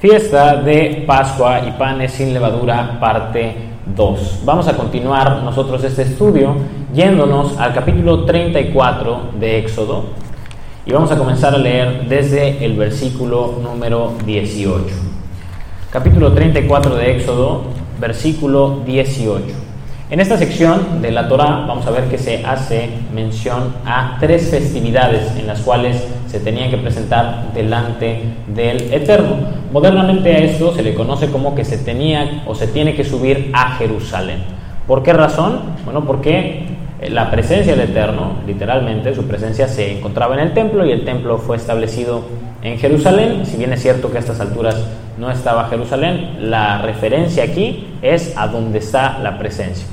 Fiesta de Pascua y panes sin levadura, parte 2. Vamos a continuar nosotros este estudio yéndonos al capítulo 34 de Éxodo y vamos a comenzar a leer desde el versículo número 18. Capítulo 34 de Éxodo, versículo 18. En esta sección de la Torah vamos a ver que se hace mención a tres festividades en las cuales se tenía que presentar delante del Eterno. Modernamente a esto se le conoce como que se tenía o se tiene que subir a Jerusalén. ¿Por qué razón? Bueno, porque la presencia del Eterno, literalmente, su presencia se encontraba en el templo y el templo fue establecido en Jerusalén. Si bien es cierto que a estas alturas no estaba Jerusalén, la referencia aquí es a donde está la presencia.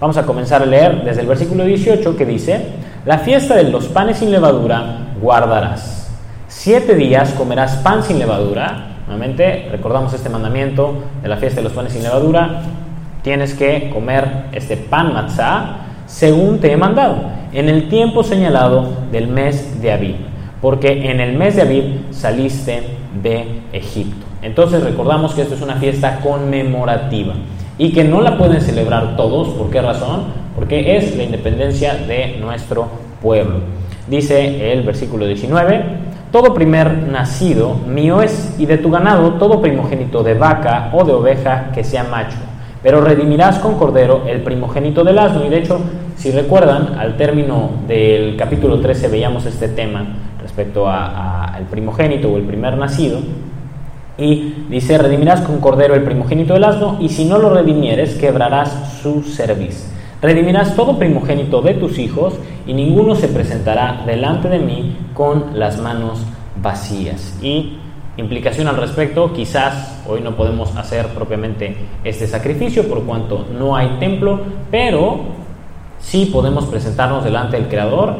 Vamos a comenzar a leer desde el versículo 18 que dice, la fiesta de los panes sin levadura guardarás. Siete días comerás pan sin levadura. Nuevamente recordamos este mandamiento de la fiesta de los panes sin levadura. Tienes que comer este pan matzah según te he mandado, en el tiempo señalado del mes de Abib, porque en el mes de Abib saliste de Egipto. Entonces recordamos que esto es una fiesta conmemorativa y que no la pueden celebrar todos. ¿Por qué razón? Porque es la independencia de nuestro pueblo. Dice el versículo 19, todo primer nacido mío es, y de tu ganado todo primogénito de vaca o de oveja que sea macho. Pero redimirás con cordero el primogénito del asno. Y de hecho, si recuerdan, al término del capítulo 13 veíamos este tema respecto al primogénito o el primer nacido. Y dice, redimirás con cordero el primogénito del asno, y si no lo redimieres, quebrarás su cerviz. Redimirás todo primogénito de tus hijos, y ninguno se presentará delante de mí con las manos vacías. Y implicación al respecto, quizás hoy no podemos hacer propiamente este sacrificio por cuanto no hay templo, pero sí podemos presentarnos delante del Creador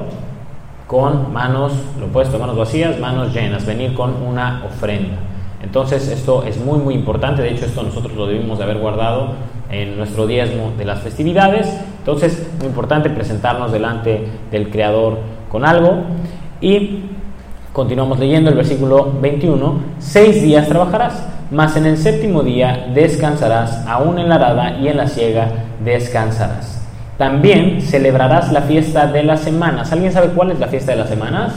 con manos, lo opuesto, manos vacías, manos llenas, venir con una ofrenda. Entonces esto es muy muy importante, de hecho esto nosotros lo debimos de haber guardado en nuestro diezmo de las festividades, entonces muy importante presentarnos delante del Creador con algo y continuamos leyendo el versículo 21, seis días trabajarás, mas en el séptimo día descansarás, aún en la arada y en la siega descansarás. También celebrarás la fiesta de las semanas. ¿Alguien sabe cuál es la fiesta de las semanas?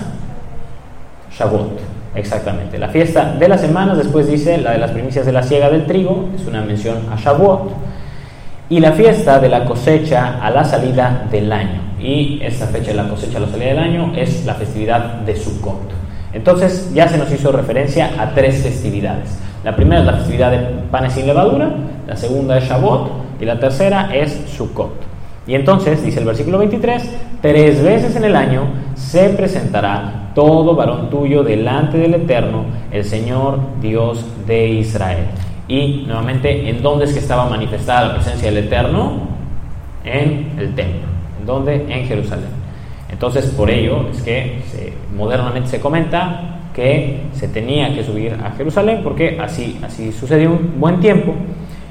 Shavuot. Exactamente. La fiesta de las semanas, después dice la de las primicias de la siega del trigo, es una mención a Shavuot. Y la fiesta de la cosecha a la salida del año. Y esta fecha de la cosecha a la salida del año es la festividad de Sukkot. Entonces ya se nos hizo referencia a tres festividades. La primera es la festividad de panes sin levadura, la segunda es Shavuot y la tercera es Sukkot. Y entonces, dice el versículo 23, tres veces en el año se presentará todo varón tuyo delante del Eterno, el Señor Dios de Israel. Y nuevamente, ¿en dónde es que estaba manifestada la presencia del Eterno? En el templo. ¿En dónde? En Jerusalén. Entonces, por ello es que modernamente se comenta que se tenía que subir a Jerusalén porque así, así sucedió un buen tiempo.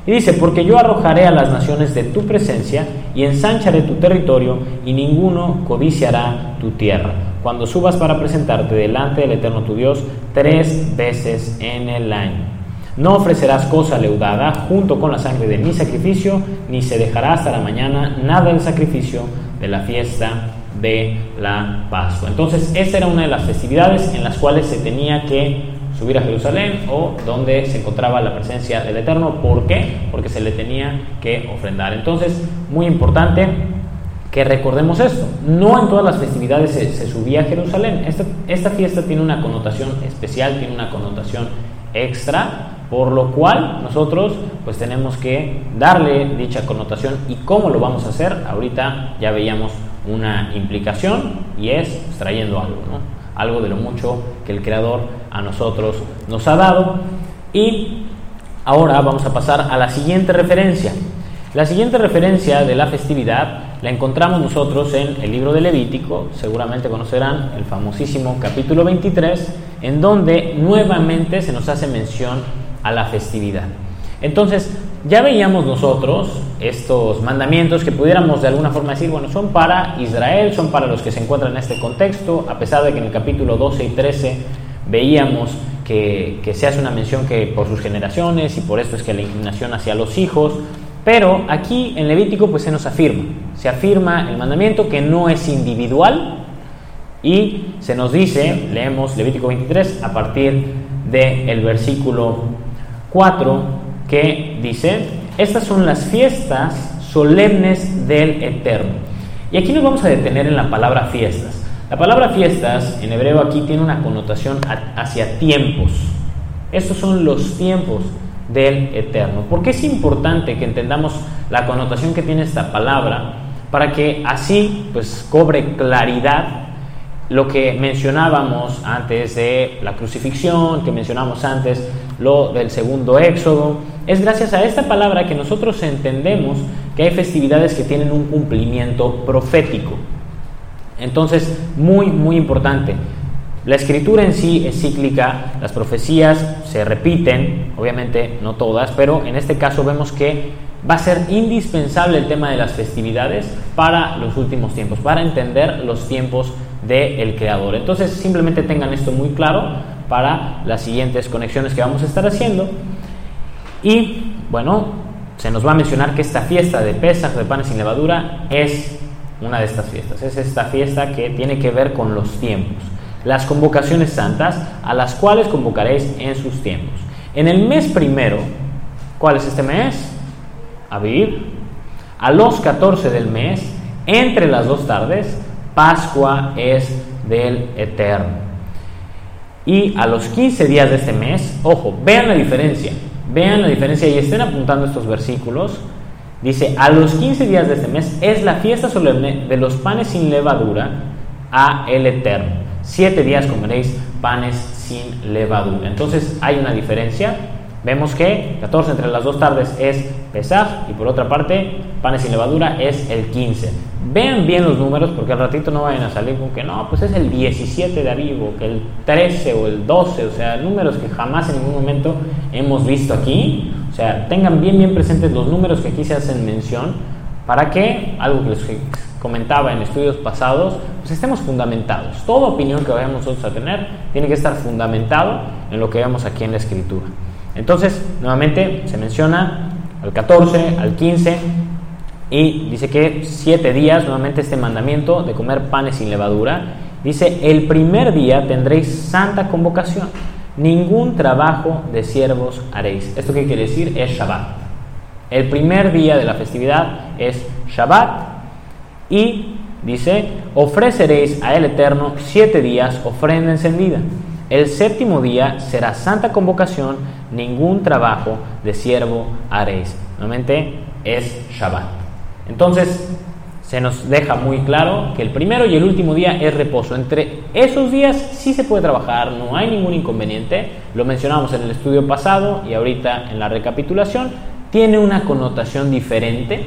Y dice, porque yo arrojaré a las naciones de tu presencia y ensancharé tu territorio y ninguno codiciará tu tierra. Cuando subas para presentarte delante del Eterno tu Dios tres veces en el año. No ofrecerás cosa leudada junto con la sangre de mi sacrificio, ni se dejará hasta la mañana nada del sacrificio de la fiesta de la Pascua. Entonces, esta era una de las festividades en las cuales se tenía que subir a Jerusalén o donde se encontraba la presencia del Eterno. ¿Por qué? Porque se le tenía que ofrendar. Entonces, muy importante que recordemos esto. No en todas las festividades se, subía a Jerusalén. Esta, esta fiesta tiene una connotación especial, tiene una connotación extra, por lo cual nosotros pues tenemos que darle dicha connotación y cómo lo vamos a hacer. Ahorita ya veíamos una implicación y es trayendo algo, ¿no? algo de lo mucho que el Creador a nosotros nos ha dado. Y ahora vamos a pasar a la siguiente referencia. La siguiente referencia de la festividad la encontramos nosotros en el libro de Levítico, seguramente conocerán el famosísimo capítulo 23, en donde nuevamente se nos hace mención a la festividad. Entonces, ya veíamos nosotros estos mandamientos que pudiéramos de alguna forma decir, bueno, son para Israel, son para los que se encuentran en este contexto, a pesar de que en el capítulo 12 y 13 veíamos que, que se hace una mención que por sus generaciones y por esto es que la inclinación hacia los hijos, pero aquí en Levítico pues se nos afirma, se afirma el mandamiento que no es individual y se nos dice, leemos Levítico 23 a partir del versículo 4 que dice, estas son las fiestas solemnes del Eterno. Y aquí nos vamos a detener en la palabra fiestas. La palabra fiestas en hebreo aquí tiene una connotación hacia tiempos. Estos son los tiempos del Eterno. Porque es importante que entendamos la connotación que tiene esta palabra para que así pues cobre claridad lo que mencionábamos antes de la crucifixión, que mencionamos antes lo del segundo éxodo. Es gracias a esta palabra que nosotros entendemos que hay festividades que tienen un cumplimiento profético. Entonces, muy, muy importante. La escritura en sí es cíclica, las profecías se repiten, obviamente no todas, pero en este caso vemos que va a ser indispensable el tema de las festividades para los últimos tiempos, para entender los tiempos del Creador. Entonces simplemente tengan esto muy claro para las siguientes conexiones que vamos a estar haciendo. Y bueno, se nos va a mencionar que esta fiesta de Pesach, de panes sin levadura, es una de estas fiestas. Es esta fiesta que tiene que ver con los tiempos las convocaciones santas, a las cuales convocaréis en sus tiempos. En el mes primero, ¿cuál es este mes? Aviv. A los 14 del mes, entre las dos tardes, Pascua es del Eterno. Y a los 15 días de este mes, ojo, vean la diferencia, vean la diferencia y estén apuntando estos versículos. Dice, a los 15 días de este mes es la fiesta solemne de los panes sin levadura a el Eterno. Siete días comeréis panes sin levadura. Entonces hay una diferencia. Vemos que 14 entre las dos tardes es Pesaj y por otra parte panes sin levadura es el 15. Vean bien los números porque al ratito no vayan a salir con que no, pues es el 17 de Avivo, que el 13 o el 12, o sea, números que jamás en ningún momento hemos visto aquí. O sea, tengan bien bien presentes los números que aquí se hacen mención para que, algo que les comentaba en estudios pasados, pues estemos fundamentados. Toda opinión que vayamos nosotros a tener tiene que estar fundamentado en lo que vemos aquí en la escritura. Entonces, nuevamente se menciona al 14, al 15 y dice que siete días, nuevamente este mandamiento de comer panes sin levadura. Dice, el primer día tendréis santa convocación, ningún trabajo de siervos haréis. ¿Esto qué quiere decir? Es Shabbat. El primer día de la festividad es Shabbat y dice, ofreceréis a el Eterno siete días ofrenda encendida. El séptimo día será santa convocación, ningún trabajo de siervo haréis. Nuevamente es Shabbat. Entonces, se nos deja muy claro que el primero y el último día es reposo. Entre esos días sí se puede trabajar, no hay ningún inconveniente. Lo mencionamos en el estudio pasado y ahorita en la recapitulación. Tiene una connotación diferente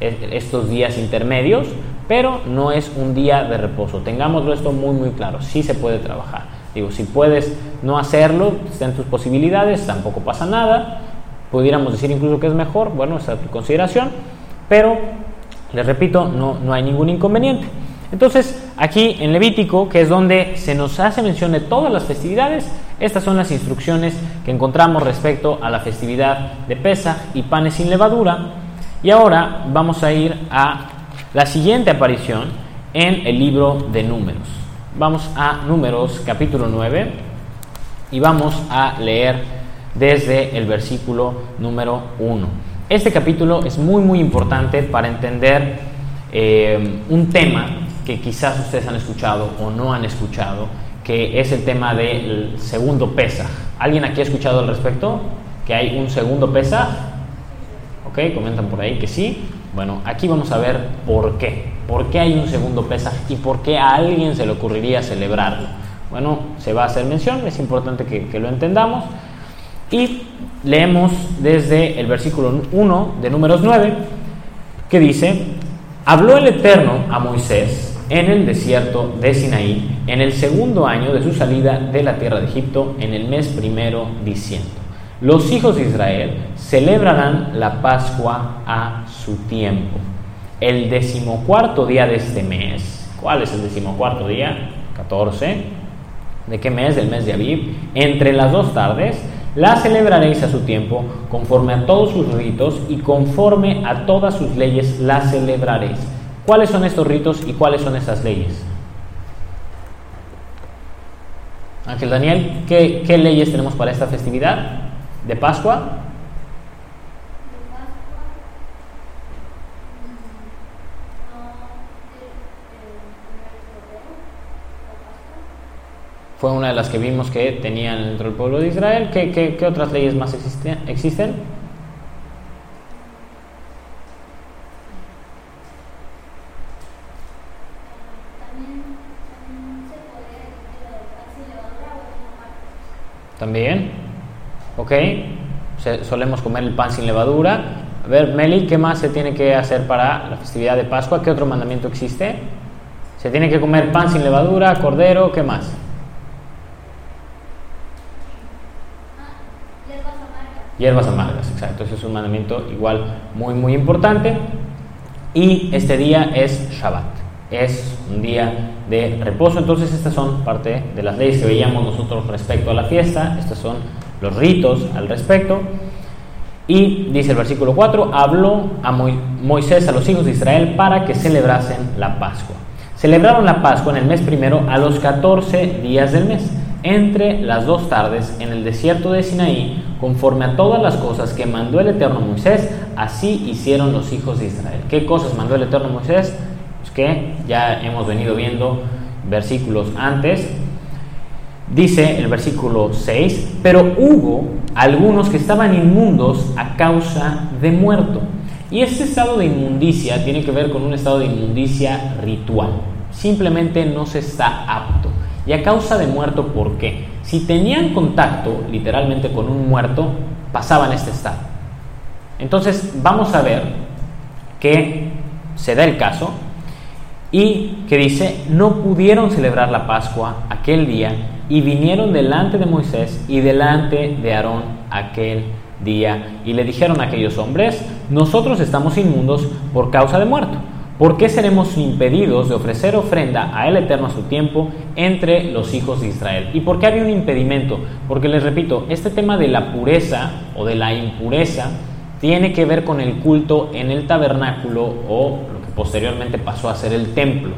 estos días intermedios, pero no es un día de reposo. Tengámoslo esto muy muy claro, sí se puede trabajar. Digo, si puedes no hacerlo, están tus posibilidades, tampoco pasa nada. Pudiéramos decir incluso que es mejor, bueno, esa es tu consideración, pero les repito, no, no hay ningún inconveniente. Entonces, aquí en Levítico, que es donde se nos hace mención de todas las festividades, estas son las instrucciones que encontramos respecto a la festividad de Pesa y panes sin levadura, y ahora vamos a ir a la siguiente aparición en el libro de números. Vamos a números capítulo 9 y vamos a leer desde el versículo número 1. Este capítulo es muy muy importante para entender eh, un tema que quizás ustedes han escuchado o no han escuchado, que es el tema del segundo pesa. ¿Alguien aquí ha escuchado al respecto? ¿Que hay un segundo pesa? ¿Ok? Comentan por ahí que sí. Bueno, aquí vamos a ver por qué. ¿Por qué hay un segundo pesa y por qué a alguien se le ocurriría celebrarlo? Bueno, se va a hacer mención, es importante que, que lo entendamos. Y leemos desde el versículo 1 de números 9, que dice, habló el Eterno a Moisés en el desierto de Sinaí, en el segundo año de su salida de la tierra de Egipto, en el mes primero, diciendo, los hijos de Israel celebrarán la Pascua a su tiempo. El decimocuarto día de este mes, ¿cuál es el decimocuarto día? 14. ¿De qué mes? Del mes de Aviv. Entre las dos tardes, la celebraréis a su tiempo, conforme a todos sus ritos y conforme a todas sus leyes la celebraréis. ¿Cuáles son estos ritos y cuáles son esas leyes? Ángel Daniel, ¿qué, qué leyes tenemos para esta festividad de Pascua? fue una de las que vimos que tenían dentro del pueblo de Israel. ¿Qué, qué, qué otras leyes más existen? existen? También, ok, solemos comer el pan sin levadura. A ver, Meli, ¿qué más se tiene que hacer para la festividad de Pascua? ¿Qué otro mandamiento existe? Se tiene que comer pan sin levadura, cordero, ¿qué más? Hierbas amargas, exacto. Ese es un mandamiento igual muy, muy importante. Y este día es Shabbat. Es un día de reposo. Entonces estas son parte de las leyes que veíamos nosotros respecto a la fiesta. Estos son los ritos al respecto. Y dice el versículo 4, habló a Moisés a los hijos de Israel para que celebrasen la Pascua. Celebraron la Pascua en el mes primero a los 14 días del mes entre las dos tardes en el desierto de Sinaí, conforme a todas las cosas que mandó el Eterno Moisés, así hicieron los hijos de Israel. ¿Qué cosas mandó el Eterno Moisés? Pues que ya hemos venido viendo versículos antes. Dice el versículo 6, pero hubo algunos que estaban inmundos a causa de muerto. Y este estado de inmundicia tiene que ver con un estado de inmundicia ritual. Simplemente no se está apto. ¿Y a causa de muerto por qué? Si tenían contacto literalmente con un muerto, pasaban este estado. Entonces vamos a ver que se da el caso y que dice, no pudieron celebrar la Pascua aquel día y vinieron delante de Moisés y delante de Aarón aquel día y le dijeron a aquellos hombres, nosotros estamos inmundos por causa de muerto. ¿Por qué seremos impedidos de ofrecer ofrenda a el Eterno a su tiempo entre los hijos de Israel? ¿Y por qué había un impedimento? Porque les repito, este tema de la pureza o de la impureza tiene que ver con el culto en el tabernáculo o lo que posteriormente pasó a ser el templo.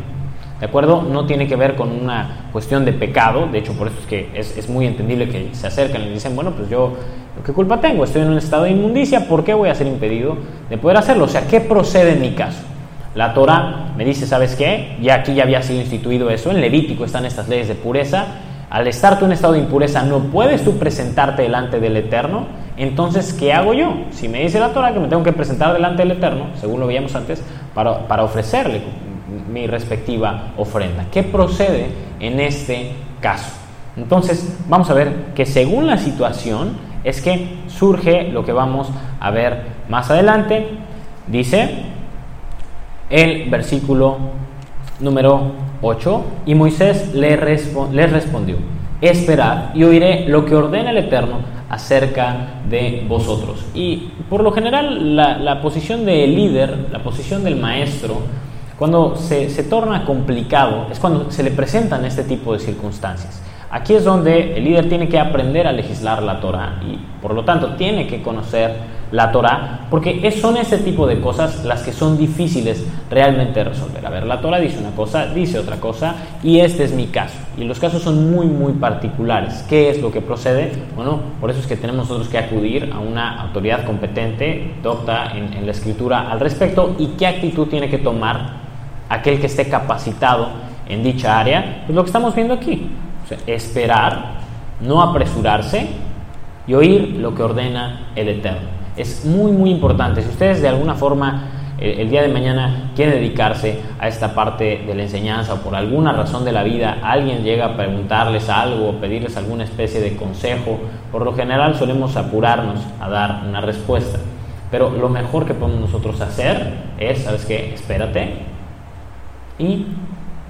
¿De acuerdo? No tiene que ver con una cuestión de pecado, de hecho por eso es que es, muy entendible que se acercan y dicen, bueno, pues yo, ¿qué culpa tengo? Estoy en un estado de inmundicia, ¿por qué voy a ser impedido de poder hacerlo? O sea, ¿qué procede en mi caso? La Torah me dice, ¿sabes qué? Ya aquí ya había sido instituido eso, en Levítico están estas leyes de pureza. Al estar tú en estado de impureza, no puedes tú presentarte delante del Eterno. Entonces, ¿qué hago yo? Si me dice la Torah que me tengo que presentar delante del Eterno, según lo veíamos antes, para, para ofrecerle mi respectiva ofrenda. ¿Qué procede en este caso? Entonces, vamos a ver que según la situación es que surge lo que vamos a ver más adelante. Dice, el versículo número 8, y Moisés le les respondió, esperad y oiré lo que ordena el Eterno acerca de vosotros. Y por lo general la, posición del líder, la posición del maestro, cuando se, se torna complicado, es cuando se le presentan este tipo de circunstancias. Aquí es donde el líder tiene que aprender a legislar la Torah y por lo tanto tiene que conocer la Torah, porque son ese tipo de cosas las que son difíciles realmente resolver. A ver, la Torah dice una cosa, dice otra cosa, y este es mi caso. Y los casos son muy, muy particulares. ¿Qué es lo que procede? Bueno, por eso es que tenemos nosotros que acudir a una autoridad competente, docta en, en la escritura al respecto, y qué actitud tiene que tomar aquel que esté capacitado en dicha área. Pues lo que estamos viendo aquí, esperar, no apresurarse y oír lo que ordena el Eterno. Es muy, muy importante. Si ustedes de alguna forma eh, el día de mañana quieren dedicarse a esta parte de la enseñanza o por alguna razón de la vida alguien llega a preguntarles algo o pedirles alguna especie de consejo, por lo general solemos apurarnos a dar una respuesta. Pero lo mejor que podemos nosotros hacer es, ¿sabes qué? Espérate y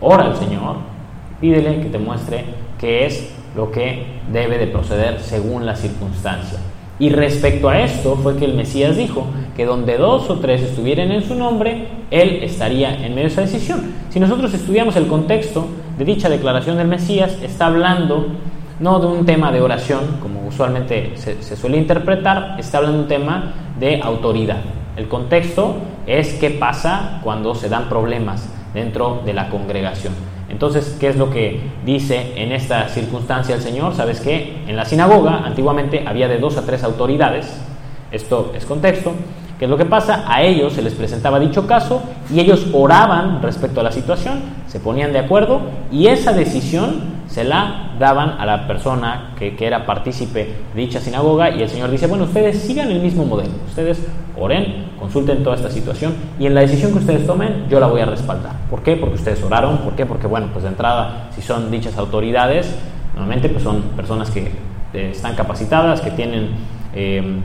ora al Señor, pídele que te muestre qué es lo que debe de proceder según la circunstancia. Y respecto a esto fue que el Mesías dijo que donde dos o tres estuvieran en su nombre, Él estaría en medio de esa decisión. Si nosotros estudiamos el contexto de dicha declaración del Mesías, está hablando no de un tema de oración, como usualmente se, se suele interpretar, está hablando de un tema de autoridad. El contexto es qué pasa cuando se dan problemas dentro de la congregación. Entonces, ¿qué es lo que dice en esta circunstancia el Señor? ¿Sabes qué? En la sinagoga antiguamente había de dos a tres autoridades, esto es contexto, ¿qué es lo que pasa? A ellos se les presentaba dicho caso y ellos oraban respecto a la situación, se ponían de acuerdo y esa decisión se la daban a la persona que, que era partícipe de dicha sinagoga y el Señor dice, bueno, ustedes sigan el mismo modelo, ustedes oren, consulten toda esta situación y en la decisión que ustedes tomen yo la voy a respaldar. ¿Por qué? Porque ustedes oraron, ¿por qué? Porque bueno, pues de entrada, si son dichas autoridades, normalmente pues son personas que eh, están capacitadas, que tienen eh,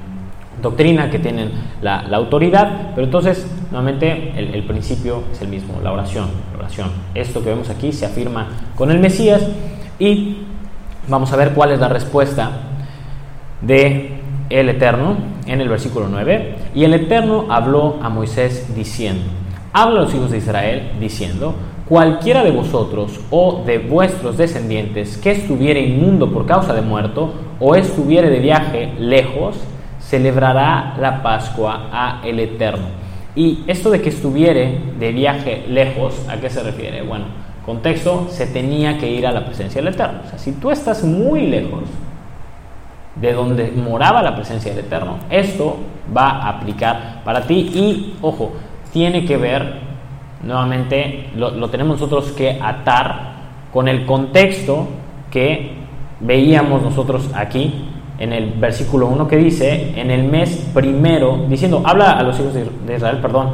doctrina, que tienen la, autoridad, pero entonces nuevamente el, principio es el mismo, la oración, oración. Esto que vemos aquí se afirma con el Mesías y vamos a ver cuál es la respuesta de el Eterno en el versículo 9. Y el Eterno habló a Moisés diciendo, habla a los hijos de Israel diciendo, cualquiera de vosotros o de vuestros descendientes que estuviere inmundo por causa de muerto o estuviere de viaje lejos, celebrará la Pascua a el Eterno. Y esto de que estuviere de viaje lejos, ¿a qué se refiere? Bueno, contexto, se tenía que ir a la presencia del Eterno. O sea, si tú estás muy lejos de donde moraba la presencia del Eterno, esto va a aplicar para ti y, ojo, tiene que ver, nuevamente, lo, lo tenemos nosotros que atar con el contexto que veíamos nosotros aquí en el versículo 1 que dice, en el mes primero, diciendo, habla a los hijos de Israel, perdón,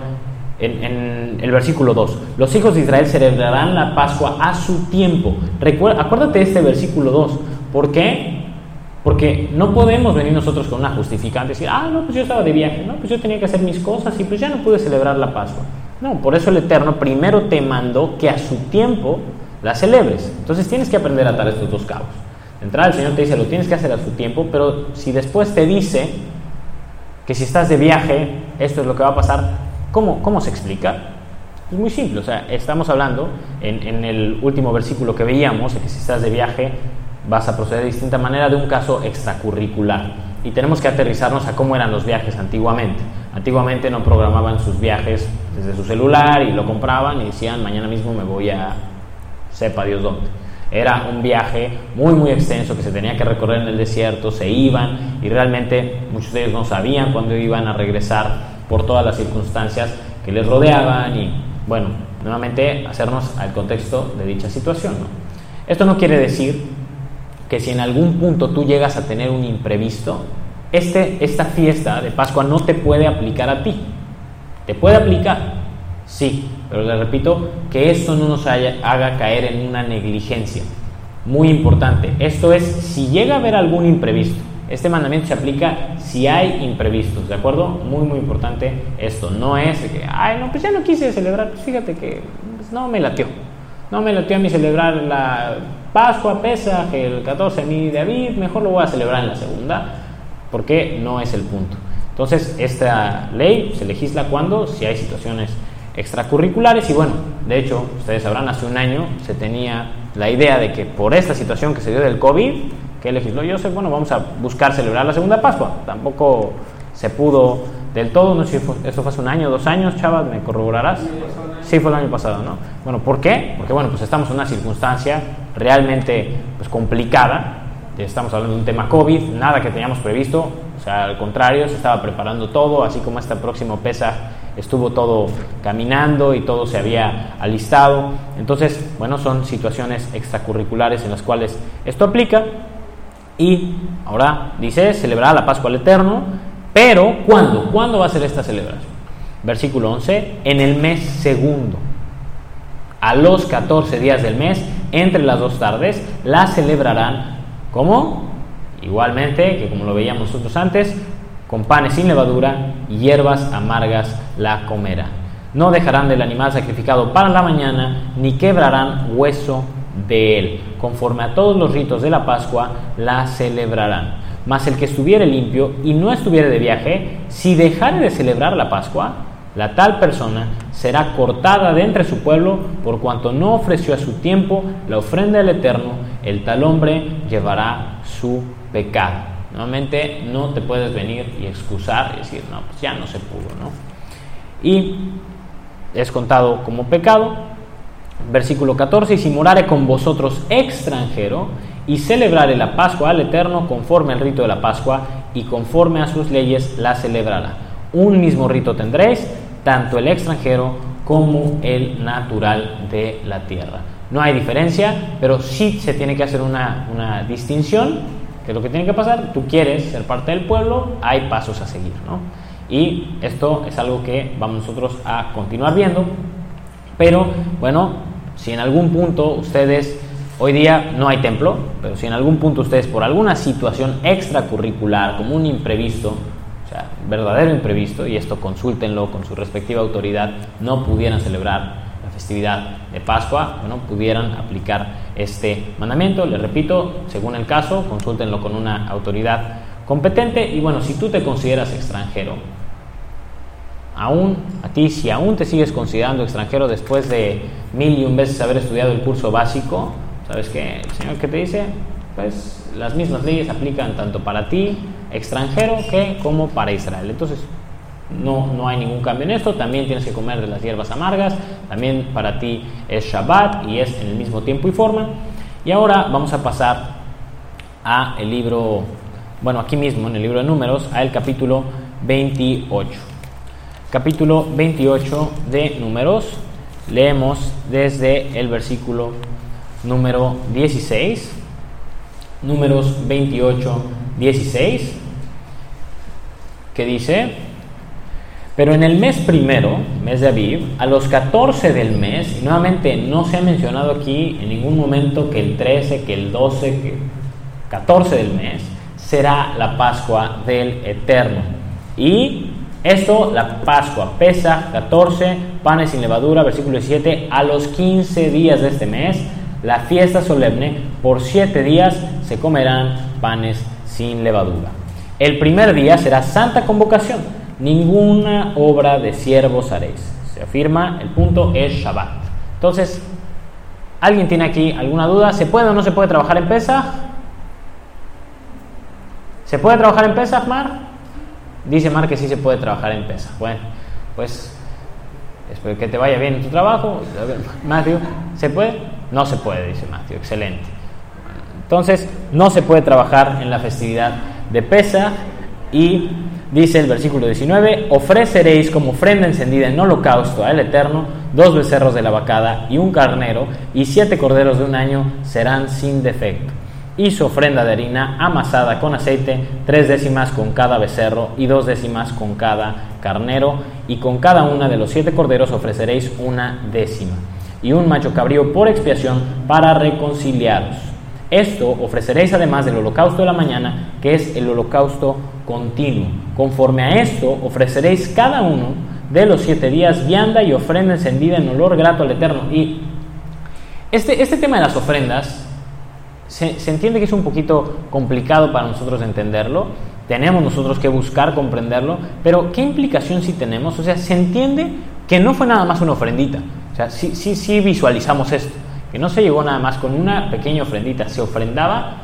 en, el versículo 2, los hijos de Israel celebrarán la Pascua a su tiempo. Acuérdate este versículo 2, ¿por qué? Porque no podemos venir nosotros con una justificante y decir, ah, no, pues yo estaba de viaje, no, pues yo tenía que hacer mis cosas y pues ya no pude celebrar la Pascua. No, por eso el Eterno primero te mandó que a su tiempo la celebres. Entonces tienes que aprender a atar estos dos cabos. De entrada el Señor te dice, lo tienes que hacer a su tiempo, pero si después te dice que si estás de viaje, esto es lo que va a pasar, ¿cómo, cómo se explica? Es muy simple, o sea, estamos hablando en, en el último versículo que veíamos, de que si estás de viaje vas a proceder de distinta manera de un caso extracurricular. Y tenemos que aterrizarnos a cómo eran los viajes antiguamente. Antiguamente no programaban sus viajes desde su celular y lo compraban y decían, mañana mismo me voy a sepa Dios dónde. Era un viaje muy, muy extenso que se tenía que recorrer en el desierto, se iban y realmente muchos de ellos no sabían cuándo iban a regresar por todas las circunstancias que les rodeaban y, bueno, nuevamente hacernos al contexto de dicha situación. Esto no quiere decir que si en algún punto tú llegas a tener un imprevisto, este, esta fiesta de Pascua no te puede aplicar a ti. ¿Te puede aplicar? Sí, pero le repito que esto no nos haga caer en una negligencia. Muy importante. Esto es, si llega a haber algún imprevisto, este mandamiento se aplica si hay imprevistos, ¿de acuerdo? Muy, muy importante esto. No es que, ay, no, pues ya no quise celebrar, pues fíjate que pues no me latió. No me latió a mí celebrar la Pascua, Pesaj, el 14 mi David, mejor lo voy a celebrar en la segunda, porque no es el punto. Entonces, esta ley se legisla cuando, si hay situaciones extracurriculares, y bueno, de hecho, ustedes sabrán, hace un año se tenía la idea de que por esta situación que se dio del COVID, que legisló Joseph, bueno, vamos a buscar celebrar la segunda Pascua. Tampoco se pudo del todo, no sé si eso fue hace un año, dos años, chavas, ¿me corroborarás? Sí, fue el año pasado, ¿no? Bueno, ¿por qué? Porque, bueno, pues estamos en una circunstancia realmente pues, complicada, estamos hablando de un tema COVID, nada que teníamos previsto, o sea, al contrario, se estaba preparando todo, así como este próximo PESA estuvo todo caminando y todo se había alistado. Entonces, bueno, son situaciones extracurriculares en las cuales esto aplica. Y ahora dice, celebrar la Pascua al Eterno, pero ¿cuándo? ¿Cuándo va a ser esta celebración? Versículo 11, en el mes segundo, a los 14 días del mes, entre las dos tardes, la celebrarán ¿Cómo? Igualmente, que como lo veíamos nosotros antes, con panes sin levadura y hierbas amargas la comerá. No dejarán del animal sacrificado para la mañana, ni quebrarán hueso de él. Conforme a todos los ritos de la Pascua, la celebrarán. Mas el que estuviere limpio y no estuviere de viaje, si dejare de celebrar la Pascua, la tal persona será cortada de entre su pueblo por cuanto no ofreció a su tiempo la ofrenda del Eterno, el tal hombre llevará su pecado. Nuevamente no te puedes venir y excusar y decir, no, pues ya no se pudo, ¿no? Y es contado como pecado. Versículo 14, y si morare con vosotros extranjero y celebrare la Pascua al Eterno conforme al rito de la Pascua y conforme a sus leyes la celebrará. Un mismo rito tendréis, tanto el extranjero como el natural de la tierra. No hay diferencia, pero sí se tiene que hacer una, distinción, que es lo que tiene que pasar. Tú quieres ser parte del pueblo, hay pasos a seguir. ¿no? Y esto es algo que vamos nosotros a continuar viendo. Pero bueno, si en algún punto ustedes, hoy día no hay templo, pero si en algún punto ustedes por alguna situación extracurricular, como un imprevisto, o sea, verdadero imprevisto, y esto consúltenlo con su respectiva autoridad, no pudieran celebrar la festividad de Pascua, bueno, pudieran aplicar este mandamiento. Les repito, según el caso, consúltenlo con una autoridad competente. Y bueno, si tú te consideras extranjero, aún a ti, si aún te sigues considerando extranjero después de mil y un veces haber estudiado el curso básico, ¿sabes qué? El Señor que te dice, pues las mismas leyes aplican tanto para ti extranjero que como para Israel. Entonces, no, no hay ningún cambio en esto. También tienes que comer de las hierbas amargas. También para ti es Shabbat y es en el mismo tiempo y forma. Y ahora vamos a pasar a el libro, bueno, aquí mismo en el libro de números, a el capítulo 28. Capítulo 28 de números. Leemos desde el versículo número 16. Números 28 16, que dice, pero en el mes primero, mes de Aviv, a los 14 del mes, y nuevamente no se ha mencionado aquí en ningún momento que el 13, que el 12, que 14 del mes, será la Pascua del Eterno. Y esto, la Pascua, pesa 14 panes sin levadura, versículo 17, a los 15 días de este mes, la fiesta solemne, por 7 días se comerán panes sin levadura. El primer día será santa convocación, ninguna obra de siervos haréis. Se afirma, el punto es Shabbat. Entonces, ¿alguien tiene aquí alguna duda? ¿Se puede o no se puede trabajar en Pesach? ¿Se puede trabajar en Pesach, Mar? Dice Mar que sí se puede trabajar en Pesach. Bueno, pues espero que te vaya bien en tu trabajo. Matthew, ¿se puede? No se puede, dice Matthew. Excelente. Entonces, no se puede trabajar en la festividad de Pesa y dice el versículo 19, ofreceréis como ofrenda encendida en holocausto al Eterno dos becerros de la vacada y un carnero y siete corderos de un año serán sin defecto. Y su ofrenda de harina amasada con aceite, tres décimas con cada becerro y dos décimas con cada carnero, y con cada una de los siete corderos ofreceréis una décima, y un macho cabrío por expiación para reconciliaros esto ofreceréis además del holocausto de la mañana, que es el holocausto continuo. Conforme a esto ofreceréis cada uno de los siete días vianda y ofrenda encendida en olor grato al Eterno. Y este, este tema de las ofrendas se, se entiende que es un poquito complicado para nosotros entenderlo. Tenemos nosotros que buscar comprenderlo, pero ¿qué implicación si tenemos? O sea, se entiende que no fue nada más una ofrendita. O sea, sí, sí, sí visualizamos esto que no se llegó nada más con una pequeña ofrendita, se ofrendaba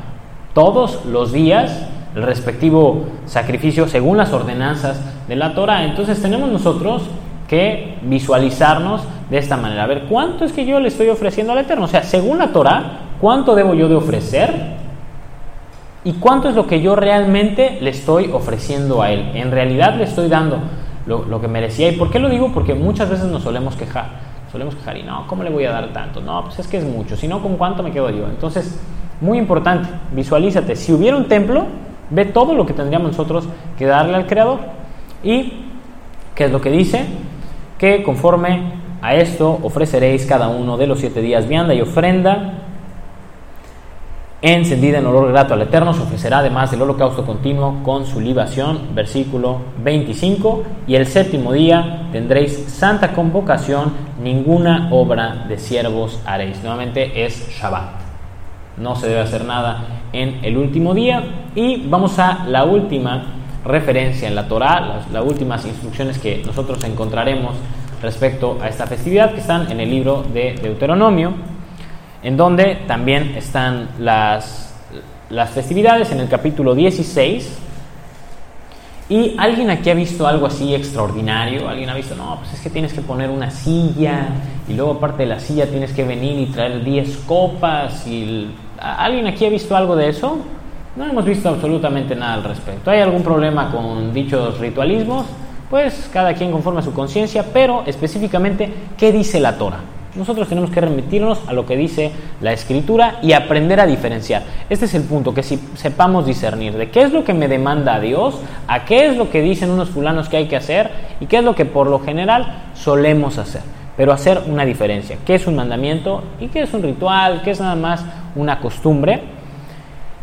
todos los días el respectivo sacrificio según las ordenanzas de la Torah. Entonces tenemos nosotros que visualizarnos de esta manera. A ver, ¿cuánto es que yo le estoy ofreciendo al Eterno? O sea, según la Torah, ¿cuánto debo yo de ofrecer? ¿Y cuánto es lo que yo realmente le estoy ofreciendo a Él? En realidad le estoy dando lo, que merecía. ¿Y por qué lo digo? Porque muchas veces nos solemos quejar. Solemos quejar y no, ¿cómo le voy a dar tanto? No, pues es que es mucho. Si no, ¿con cuánto me quedo yo? Entonces, muy importante, visualízate. Si hubiera un templo, Ve todo lo que tendríamos nosotros que darle al Creador. ¿Y qué es lo que dice? Que conforme a esto ofreceréis cada uno de los siete días vianda y ofrenda encendida en olor grato al Eterno, se ofrecerá además del holocausto continuo con su libación, versículo 25, y el séptimo día tendréis santa convocación, ninguna obra de siervos haréis. Nuevamente es Shabbat no se debe hacer nada en el último día. Y vamos a la última referencia en la Torah, las, últimas instrucciones que nosotros encontraremos respecto a esta festividad, que están en el libro de Deuteronomio, en donde también están las, las festividades en el capítulo 16. ¿Y alguien aquí ha visto algo así extraordinario? ¿Alguien ha visto, no, pues es que tienes que poner una silla y luego aparte de la silla tienes que venir y traer 10 copas y ¿Alguien aquí ha visto algo de eso? No hemos visto absolutamente nada al respecto. ¿Hay algún problema con dichos ritualismos? Pues cada quien conforme a su conciencia, pero específicamente, ¿qué dice la Torah? Nosotros tenemos que remitirnos a lo que dice la escritura y aprender a diferenciar. Este es el punto, que si sepamos discernir de qué es lo que me demanda Dios, a qué es lo que dicen unos fulanos que hay que hacer y qué es lo que por lo general solemos hacer pero hacer una diferencia. ¿Qué es un mandamiento y qué es un ritual? ¿Qué es nada más una costumbre?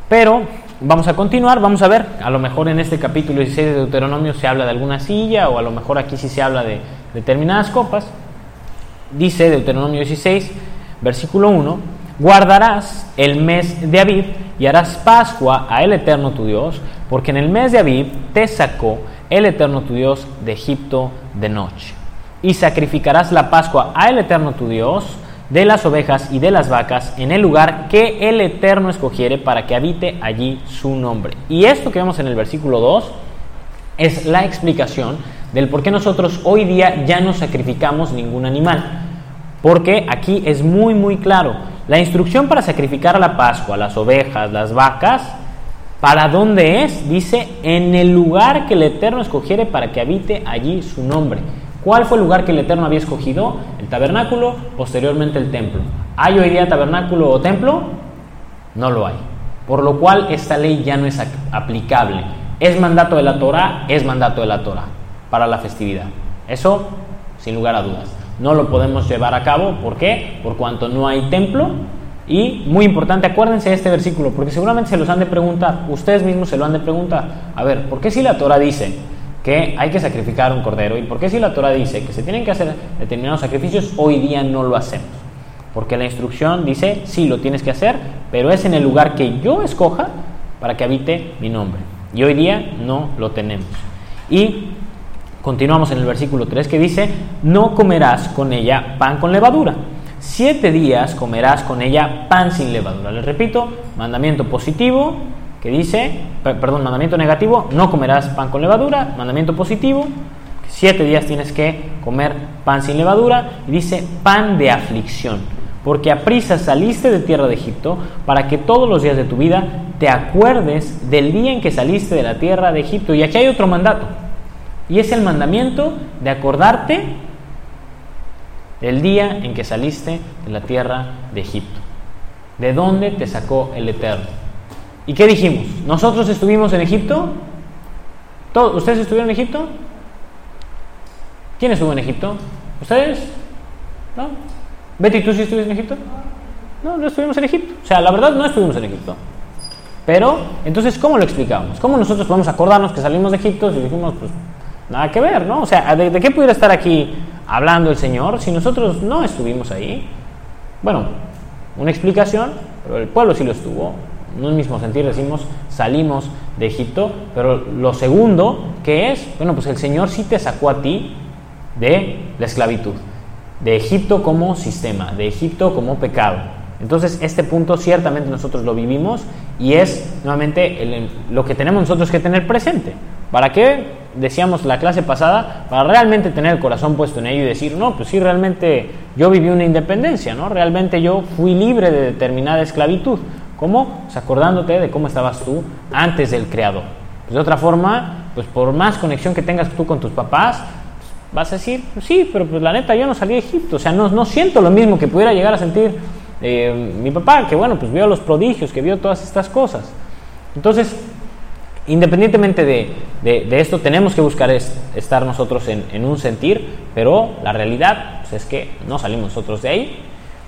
Pero vamos a continuar, vamos a ver, a lo mejor en este capítulo 16 de Deuteronomio se habla de alguna silla o a lo mejor aquí sí se habla de determinadas copas. Dice Deuteronomio 16, versículo 1, guardarás el mes de Aviv y harás Pascua a el Eterno tu Dios, porque en el mes de Aviv te sacó el Eterno tu Dios de Egipto de noche y sacrificarás la Pascua al Eterno tu Dios de las ovejas y de las vacas en el lugar que el Eterno escogiere para que habite allí su nombre. Y esto que vemos en el versículo 2 es la explicación del por qué nosotros hoy día ya no sacrificamos ningún animal. Porque aquí es muy muy claro, la instrucción para sacrificar a la Pascua, las ovejas, las vacas, ¿para dónde es? Dice, en el lugar que el Eterno escogiere para que habite allí su nombre. ¿Cuál fue el lugar que el Eterno había escogido? El tabernáculo, posteriormente el templo. ¿Hay hoy día tabernáculo o templo? No lo hay. Por lo cual esta ley ya no es aplicable. ¿Es mandato de la Torah? Es mandato de la Torah para la festividad. Eso, sin lugar a dudas. No lo podemos llevar a cabo. ¿Por qué? Por cuanto no hay templo. Y muy importante, acuérdense de este versículo, porque seguramente se los han de preguntar. Ustedes mismos se lo han de preguntar. A ver, ¿por qué si la Torah dice que hay que sacrificar un cordero. ¿Y por qué si la Torah dice que se tienen que hacer determinados sacrificios, hoy día no lo hacemos? Porque la instrucción dice, sí, lo tienes que hacer, pero es en el lugar que yo escoja para que habite mi nombre. Y hoy día no lo tenemos. Y continuamos en el versículo 3 que dice, no comerás con ella pan con levadura. Siete días comerás con ella pan sin levadura. Les repito, mandamiento positivo, que dice, perdón, mandamiento negativo, no comerás pan con levadura, mandamiento positivo, siete días tienes que comer pan sin levadura, y dice pan de aflicción, porque a prisa saliste de tierra de Egipto, para que todos los días de tu vida te acuerdes del día en que saliste de la tierra de Egipto. Y aquí hay otro mandato, y es el mandamiento de acordarte del día en que saliste de la tierra de Egipto. ¿De dónde te sacó el Eterno? ¿Y qué dijimos? ¿Nosotros estuvimos en Egipto? ¿Todos? ¿Ustedes estuvieron en Egipto? ¿Quién estuvo en Egipto? ¿Ustedes? ¿No? ¿Betty, tú sí estuviste en Egipto? No, no estuvimos en Egipto. O sea, la verdad no estuvimos en Egipto. Pero, entonces, ¿cómo lo explicamos? ¿Cómo nosotros podemos acordarnos que salimos de Egipto y dijimos, pues, nada que ver, ¿no? O sea, ¿de, ¿de, qué pudiera estar aquí hablando el Señor si nosotros no estuvimos ahí? Bueno, una explicación, pero el pueblo sí lo estuvo en un mismo sentido decimos salimos de Egipto, pero lo segundo que es, bueno, pues el Señor sí te sacó a ti de la esclavitud. de Egipto como sistema, de Egipto como pecado. Entonces, este punto ciertamente nosotros lo vivimos y es nuevamente lo que tenemos nosotros que tener presente. ¿Para qué? Decíamos la clase pasada, para realmente tener el corazón puesto en ello y decir, no, pues sí, realmente yo viví una independencia, ¿no? Realmente yo fui libre de determinada esclavitud. ¿Cómo? Pues acordándote de cómo estabas tú antes del Creador. Pues de otra forma, pues por más conexión que tengas tú con tus papás, pues vas a decir, pues sí, pero pues la neta yo no salí de Egipto, o sea, no, no siento lo mismo que pudiera llegar a sentir eh, mi papá, que bueno, pues vio los prodigios, que vio todas estas cosas. Entonces, independientemente de, esto, tenemos que buscar estar nosotros en, un sentir, pero la realidad pues, es que no salimos nosotros de ahí,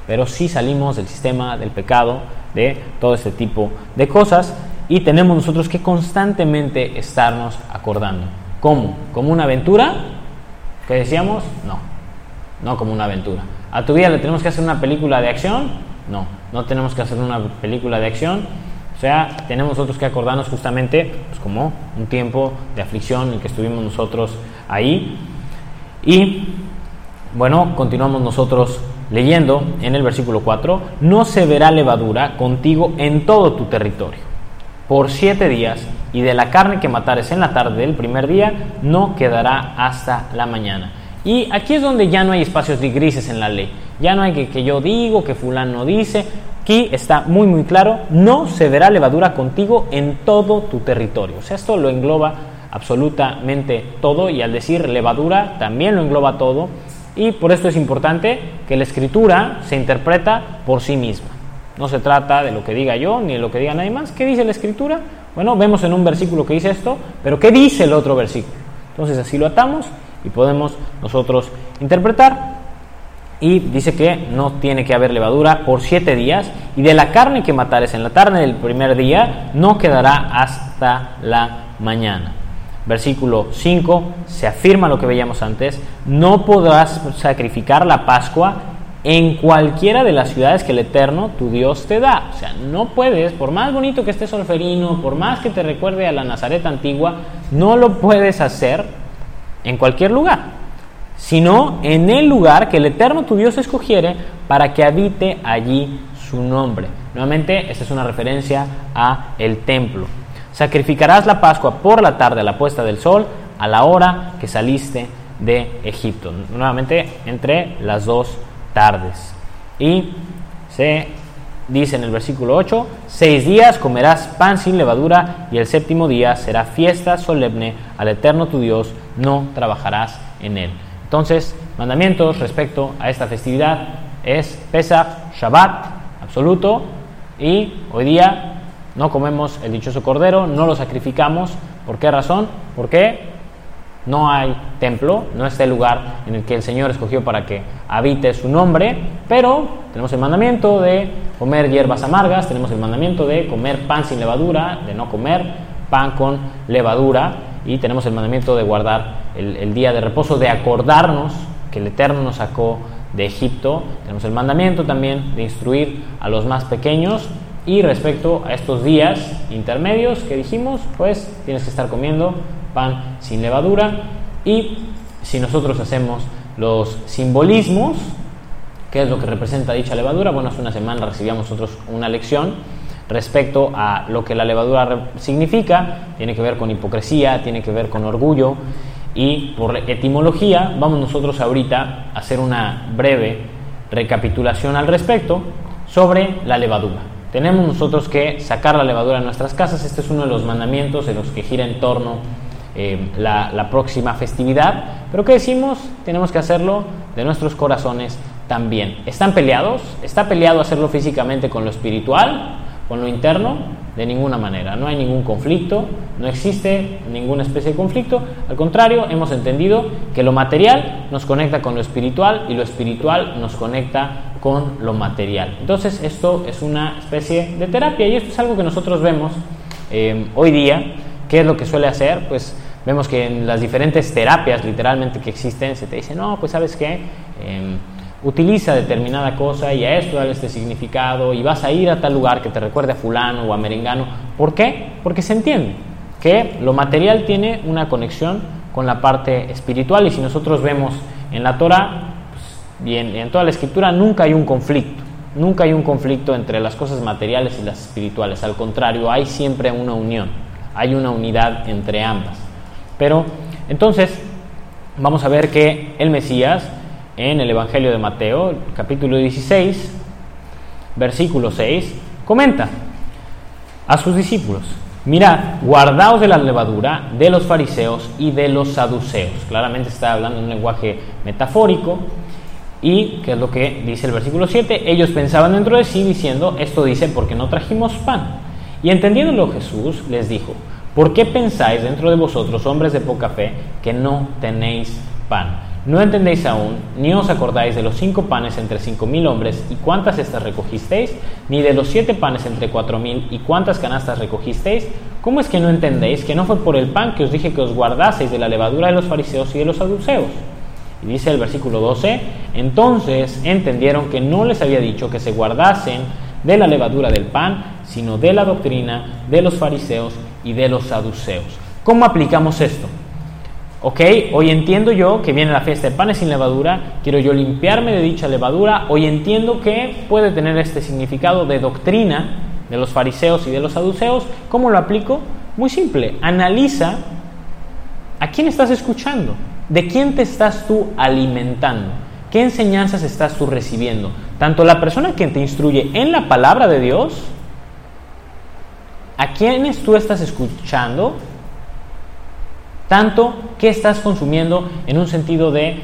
pero sí salimos del sistema, del pecado, de todo este tipo de cosas, y tenemos nosotros que constantemente estarnos acordando. ¿Cómo? ¿Como una aventura? ¿Qué decíamos? No, no como una aventura. ¿A tu vida le tenemos que hacer una película de acción? No, no tenemos que hacer una película de acción. O sea, tenemos nosotros que acordarnos justamente pues, como un tiempo de aflicción en el que estuvimos nosotros ahí. Y bueno, continuamos nosotros leyendo en el versículo 4, no se verá levadura contigo en todo tu territorio por siete días, y de la carne que matares en la tarde del primer día no quedará hasta la mañana. Y aquí es donde ya no hay espacios de grises en la ley. Ya no hay que, que yo digo, que fulano dice. Aquí está muy muy claro, no se verá levadura contigo en todo tu territorio. O sea, esto lo engloba absolutamente todo y al decir levadura también lo engloba todo. Y por esto es importante que la escritura se interpreta por sí misma. No se trata de lo que diga yo ni de lo que diga nadie más. ¿Qué dice la escritura? Bueno, vemos en un versículo que dice esto, pero ¿qué dice el otro versículo? Entonces así lo atamos y podemos nosotros interpretar. Y dice que no tiene que haber levadura por siete días y de la carne que matares en la tarde del primer día no quedará hasta la mañana. Versículo 5 se afirma lo que veíamos antes, no podrás sacrificar la Pascua en cualquiera de las ciudades que el Eterno, tu Dios, te da. O sea, no puedes, por más bonito que esté Solferino, por más que te recuerde a la Nazaret antigua, no lo puedes hacer en cualquier lugar, sino en el lugar que el Eterno tu Dios escogiere para que habite allí su nombre. Nuevamente, esta es una referencia a el templo. Sacrificarás la Pascua por la tarde a la puesta del sol, a la hora que saliste de Egipto. Nuevamente, entre las dos tardes. Y se dice en el versículo 8, seis días comerás pan sin levadura y el séptimo día será fiesta solemne al Eterno tu Dios, no trabajarás en él. Entonces, mandamientos respecto a esta festividad es Pesach, Shabbat, absoluto, y hoy día no comemos el dichoso cordero, no lo sacrificamos. ¿Por qué razón? Porque no hay templo, no está el lugar en el que el Señor escogió para que habite su nombre, pero tenemos el mandamiento de comer hierbas amargas, tenemos el mandamiento de comer pan sin levadura, de no comer pan con levadura, y tenemos el mandamiento de guardar el, día de reposo, de acordarnos que el Eterno nos sacó de Egipto, tenemos el mandamiento también de instruir a los más pequeños, y respecto a estos días intermedios que dijimos, pues tienes que estar comiendo pan sin levadura. Y si nosotros hacemos los simbolismos, ¿qué es lo que representa dicha levadura? Bueno, hace una semana recibíamos nosotros una lección respecto a lo que la levadura significa, tiene que ver con hipocresía, tiene que ver con orgullo y por etimología vamos nosotros ahorita a hacer una breve recapitulación al respecto sobre la levadura. Tenemos nosotros que sacar la levadura de nuestras casas, este es uno de los mandamientos de los que gira en torno eh, la, próxima festividad. Pero ¿qué decimos? Tenemos que hacerlo de nuestros corazones también. ¿Están peleados? ¿Está peleado hacerlo físicamente con lo espiritual, con lo interno? De ninguna manera. No hay ningún conflicto, no existe ninguna especie de conflicto. Al contrario, hemos entendido que lo material nos conecta con lo espiritual y lo espiritual nos conecta con lo material. Entonces, esto es una especie de terapia y esto es algo que nosotros vemos eh, hoy día. ¿Qué es lo que suele hacer? Pues Vemos que en las diferentes terapias literalmente que existen se te dice, no, pues sabes qué, em, utiliza determinada cosa y a esto dale este significado y vas a ir a tal lugar que te recuerde a fulano o a merengano. ¿Por qué? Porque se entiende que lo material tiene una conexión con la parte espiritual y si nosotros vemos en la Torah, y en, toda la escritura nunca hay un conflicto. Nunca hay un conflicto entre las cosas materiales y las espirituales. Al contrario, hay siempre una unión. Hay una unidad entre ambas. Pero entonces vamos a ver que el Mesías en el Evangelio de Mateo, capítulo 16, versículo 6, comenta a sus discípulos, mirad, guardaos de la levadura de los fariseos y de los saduceos. Claramente está hablando en un lenguaje metafórico. ¿Y qué es lo que dice el versículo 7? Ellos pensaban dentro de sí diciendo, esto dice porque no trajimos pan. Y entendiéndolo Jesús les dijo, ¿por qué pensáis dentro de vosotros, hombres de poca fe, que no tenéis pan? ¿No entendéis aún, ni os acordáis de los cinco panes entre cinco mil hombres y cuántas estas recogisteis, ni de los siete panes entre cuatro mil y cuántas canastas recogisteis? ¿Cómo es que no entendéis que no fue por el pan que os dije que os guardaseis de la levadura de los fariseos y de los saduceos? Dice el versículo 12, entonces entendieron que no les había dicho que se guardasen de la levadura del pan, sino de la doctrina de los fariseos y de los saduceos. ¿Cómo aplicamos esto? Ok, hoy entiendo yo que viene la fiesta de panes sin levadura, quiero yo limpiarme de dicha levadura, hoy entiendo que puede tener este significado de doctrina de los fariseos y de los saduceos. ¿Cómo lo aplico? Muy simple, analiza a quién estás escuchando, de quién te estás tú alimentando, qué enseñanzas estás tú recibiendo, tanto la persona que te instruye en la palabra de Dios, a quiénes tú estás escuchando, tanto que estás consumiendo en un sentido de,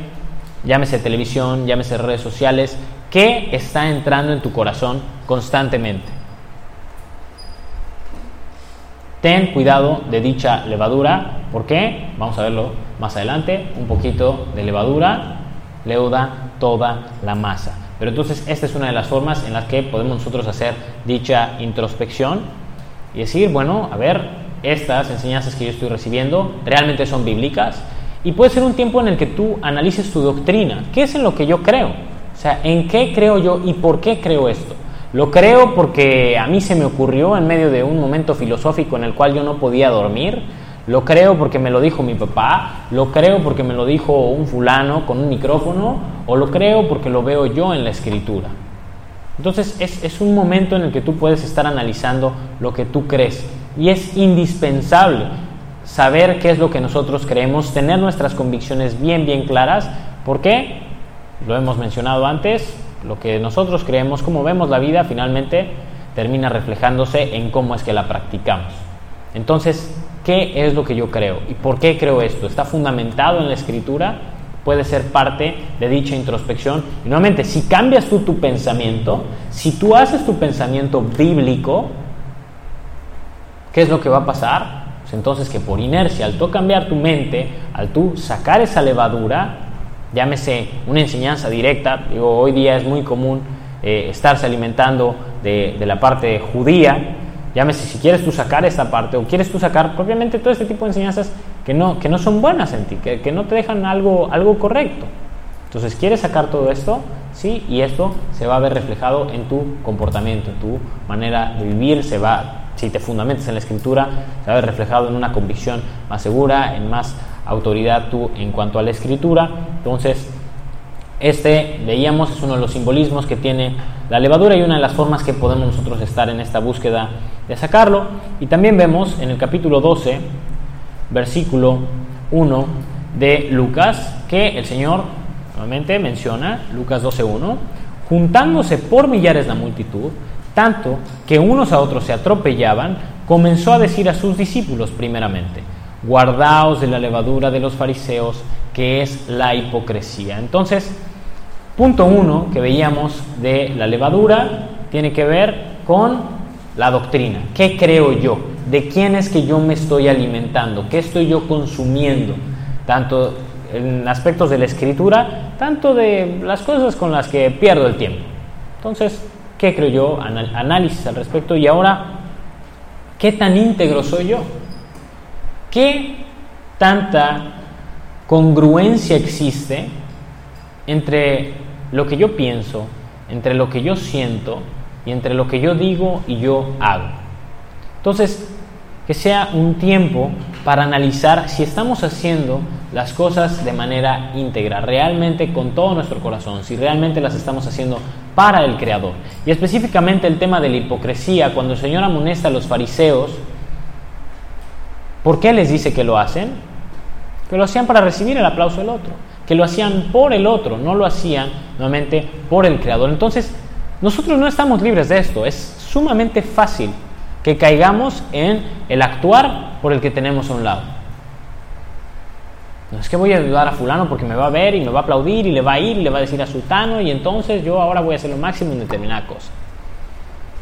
llámese televisión, llámese redes sociales, que está entrando en tu corazón constantemente. Ten cuidado de dicha levadura, ¿por qué? Vamos a verlo más adelante. Un poquito de levadura leuda toda la masa. Pero entonces esta es una de las formas en las que podemos nosotros hacer dicha introspección y decir, bueno, a ver, estas enseñanzas que yo estoy recibiendo realmente son bíblicas y puede ser un tiempo en el que tú analices tu doctrina. ¿Qué es en lo que yo creo? O sea, ¿en qué creo yo y por qué creo esto? Lo creo porque a mí se me ocurrió en medio de un momento filosófico en el cual yo no podía dormir. Lo creo porque me lo dijo mi papá, lo creo porque me lo dijo un fulano con un micrófono, o lo creo porque lo veo yo en la escritura. Entonces es, es un momento en el que tú puedes estar analizando lo que tú crees. Y es indispensable saber qué es lo que nosotros creemos, tener nuestras convicciones bien, bien claras. ¿Por qué? Lo hemos mencionado antes, lo que nosotros creemos, cómo vemos la vida, finalmente termina reflejándose en cómo es que la practicamos. Entonces, ¿qué es lo que yo creo? ¿Y por qué creo esto? ¿Está fundamentado en la escritura? Puede ser parte de dicha introspección. Y nuevamente, si cambias tú tu pensamiento, si tú haces tu pensamiento bíblico, ¿Qué es lo que va a pasar? Pues entonces que por inercia, al tú cambiar tu mente, al tú sacar esa levadura, llámese una enseñanza directa, digo, hoy día es muy común eh, estarse alimentando de, la parte judía, llámese si quieres tú sacar esa parte o quieres tú sacar propiamente todo este tipo de enseñanzas que no, que no son buenas en ti, que, que no te dejan algo, algo correcto. Entonces, ¿quieres sacar todo esto? Sí, y esto se va a ver reflejado en tu comportamiento, en tu manera de vivir, se va si te fundamentas en la escritura, se va a ver reflejado en una convicción más segura, en más autoridad tú en cuanto a la escritura. Entonces, este, veíamos, es uno de los simbolismos que tiene la levadura y una de las formas que podemos nosotros estar en esta búsqueda de sacarlo. Y también vemos en el capítulo 12, versículo 1 de Lucas, que el Señor nuevamente menciona, Lucas 12.1, juntándose por millares la multitud, tanto que unos a otros se atropellaban, comenzó a decir a sus discípulos primeramente, guardaos de la levadura de los fariseos, que es la hipocresía. Entonces, punto uno que veíamos de la levadura tiene que ver con la doctrina. ¿Qué creo yo? ¿De quién es que yo me estoy alimentando? ¿Qué estoy yo consumiendo? Tanto en aspectos de la escritura, tanto de las cosas con las que pierdo el tiempo. Entonces, ¿Qué creo yo? análisis al respecto. Y ahora, ¿qué tan íntegro soy yo? ¿Qué tanta congruencia existe entre lo que yo pienso, entre lo que yo siento y entre lo que yo digo y yo hago? Entonces, que sea un tiempo para analizar si estamos haciendo las cosas de manera íntegra, realmente con todo nuestro corazón, si realmente las estamos haciendo para el Creador. Y específicamente el tema de la hipocresía, cuando el Señor amonesta a los fariseos, ¿por qué les dice que lo hacen? Que lo hacían para recibir el aplauso del otro, que lo hacían por el otro, no lo hacían nuevamente por el Creador. Entonces, nosotros no estamos libres de esto, es sumamente fácil que caigamos en el actuar por el que tenemos a un lado. No es que voy a ayudar a fulano porque me va a ver y me va a aplaudir y le va a ir y le va a decir a sultano y entonces yo ahora voy a hacer lo máximo en determinada cosa.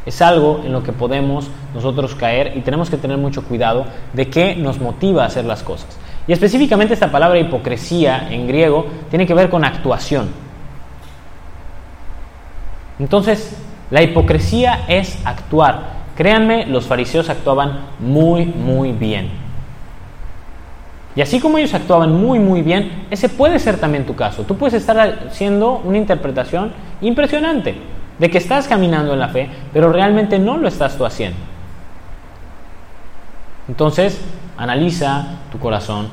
Es algo en lo que podemos nosotros caer y tenemos que tener mucho cuidado de qué nos motiva a hacer las cosas. Y específicamente esta palabra hipocresía en griego tiene que ver con actuación. Entonces, la hipocresía es actuar. Créanme, los fariseos actuaban muy, muy bien. Y así como ellos actuaban muy, muy bien, ese puede ser también tu caso. Tú puedes estar haciendo una interpretación impresionante de que estás caminando en la fe, pero realmente no lo estás tú haciendo. Entonces, analiza tu corazón,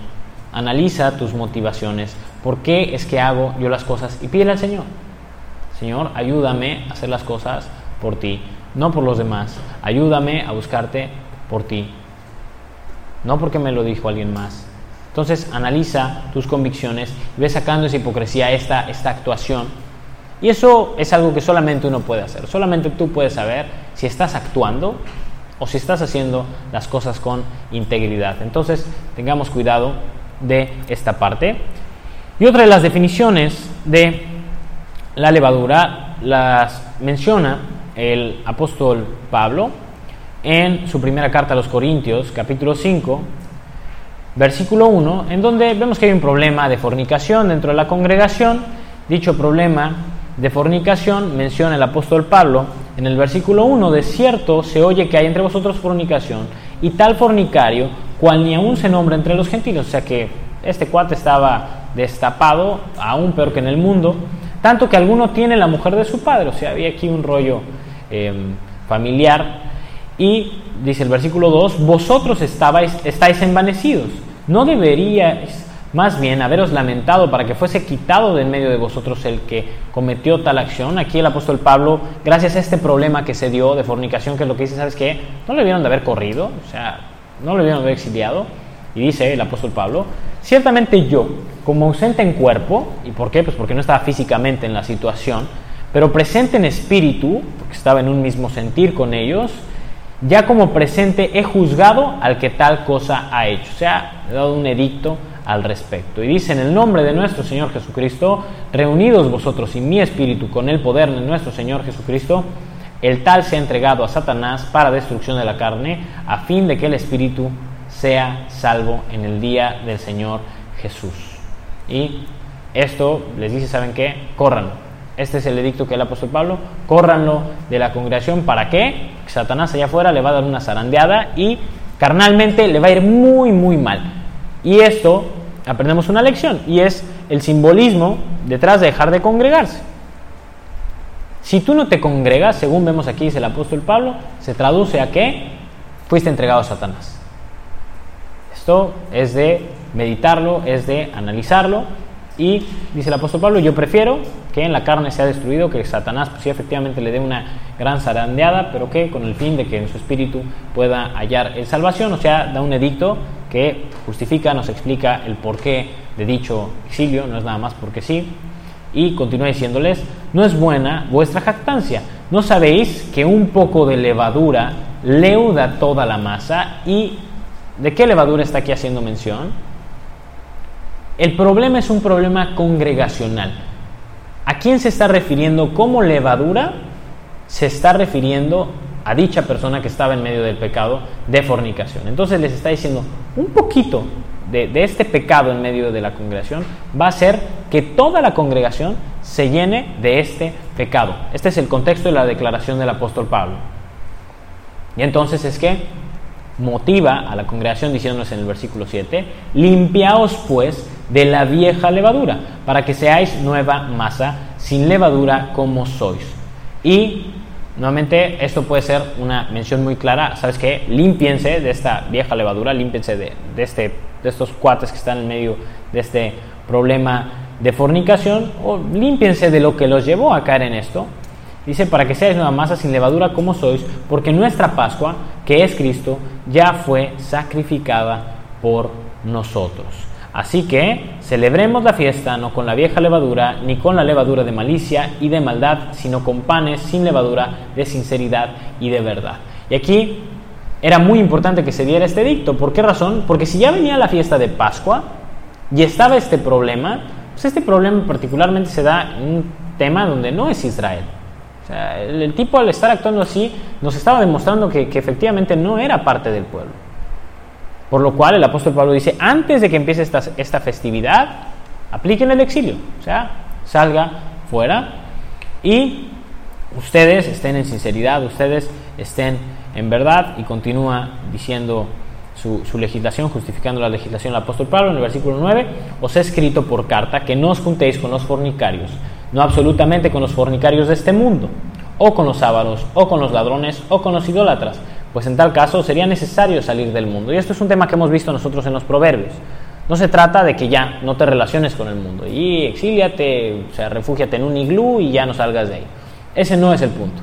analiza tus motivaciones, por qué es que hago yo las cosas y pídele al Señor. Señor, ayúdame a hacer las cosas por ti no por los demás. Ayúdame a buscarte por ti, no porque me lo dijo alguien más. Entonces analiza tus convicciones y ve sacando esa hipocresía, esta, esta actuación. Y eso es algo que solamente uno puede hacer. Solamente tú puedes saber si estás actuando o si estás haciendo las cosas con integridad. Entonces tengamos cuidado de esta parte. Y otra de las definiciones de la levadura las menciona el apóstol Pablo en su primera carta a los Corintios, capítulo 5, versículo 1, en donde vemos que hay un problema de fornicación dentro de la congregación. Dicho problema de fornicación menciona el apóstol Pablo en el versículo 1, de cierto se oye que hay entre vosotros fornicación y tal fornicario cual ni aún se nombra entre los gentiles. O sea que este cuate estaba destapado, aún peor que en el mundo, tanto que alguno tiene la mujer de su padre. O sea, había aquí un rollo Em, familiar. Y dice el versículo 2, vosotros estabais, estáis envanecidos. ¿No deberíais más bien haberos lamentado para que fuese quitado de en medio de vosotros el que cometió tal acción? Aquí el apóstol Pablo, gracias a este problema que se dio de fornicación, que es lo que dice, ¿sabes qué? No le vieron de haber corrido, o sea, no le vieron de haber exiliado. Y dice el apóstol Pablo, ciertamente yo, como ausente en cuerpo, ¿y por qué? Pues porque no estaba físicamente en la situación, pero presente en espíritu, porque estaba en un mismo sentir con ellos, ya como presente he juzgado al que tal cosa ha hecho. O sea, he dado un edicto al respecto. Y dice, en el nombre de nuestro Señor Jesucristo, reunidos vosotros y mi espíritu con el poder de nuestro Señor Jesucristo, el tal se ha entregado a Satanás para destrucción de la carne, a fin de que el espíritu sea salvo en el día del Señor Jesús. Y esto les dice, ¿saben qué? Corran, este es el edicto que el apóstol Pablo, córranlo de la congregación. ¿Para qué? Satanás allá afuera le va a dar una zarandeada y carnalmente le va a ir muy, muy mal. Y esto aprendemos una lección y es el simbolismo detrás de dejar de congregarse. Si tú no te congregas, según vemos aquí dice el apóstol Pablo, se traduce a que fuiste entregado a Satanás. Esto es de meditarlo, es de analizarlo y dice el apóstol Pablo, yo prefiero que en la carne sea destruido, que Satanás pues sí efectivamente le dé una gran zarandeada, pero que con el fin de que en su espíritu pueda hallar el salvación, o sea, da un edicto que justifica, nos explica el porqué de dicho exilio, no es nada más porque sí, y continúa diciéndoles, no es buena vuestra jactancia, no sabéis que un poco de levadura leuda toda la masa y ¿de qué levadura está aquí haciendo mención? El problema es un problema congregacional. ¿A quién se está refiriendo como levadura? Se está refiriendo a dicha persona que estaba en medio del pecado de fornicación. Entonces les está diciendo, un poquito de, este pecado en medio de la congregación va a hacer que toda la congregación se llene de este pecado. Este es el contexto de la declaración del apóstol Pablo. Y entonces es que motiva a la congregación diciéndonos en el versículo 7, limpiaos pues de la vieja levadura, para que seáis nueva masa, sin levadura como sois. Y nuevamente esto puede ser una mención muy clara, ¿sabes qué? Límpiense de esta vieja levadura, límpiense de, este de estos cuates que están en medio de este problema de fornicación, o límpiense de lo que los llevó a caer en esto. Dice, para que seáis nueva masa sin levadura como sois, porque nuestra Pascua, que es Cristo, ya fue sacrificada por nosotros. Así que celebremos la fiesta no con la vieja levadura, ni con la levadura de malicia y de maldad, sino con panes sin levadura de sinceridad y de verdad. Y aquí era muy importante que se diera este dicto. ¿Por qué razón? Porque si ya venía la fiesta de Pascua y estaba este problema, pues este problema particularmente se da en un tema donde no es Israel. O sea, el, tipo al estar actuando así nos estaba demostrando que, efectivamente no era parte del pueblo. Por lo cual el apóstol Pablo dice, antes de que empiece esta, esta festividad, apliquen el exilio. O sea, salga fuera y ustedes estén en sinceridad, ustedes estén en verdad y continúa diciendo su, legislación, justificando la legislación del apóstol Pablo en el versículo 9, os he escrito por carta que no os juntéis con los fornicarios, no absolutamente con los fornicarios de este mundo, o con los ávaros, o con los ladrones, o con los idólatras, pues en tal caso sería necesario salir del mundo. Y esto es un tema que hemos visto nosotros en los proverbios. No se trata de que ya no te relaciones con el mundo y exíliate, o sea, refúgiate en un iglú y ya no salgas de ahí. Ese no es el punto.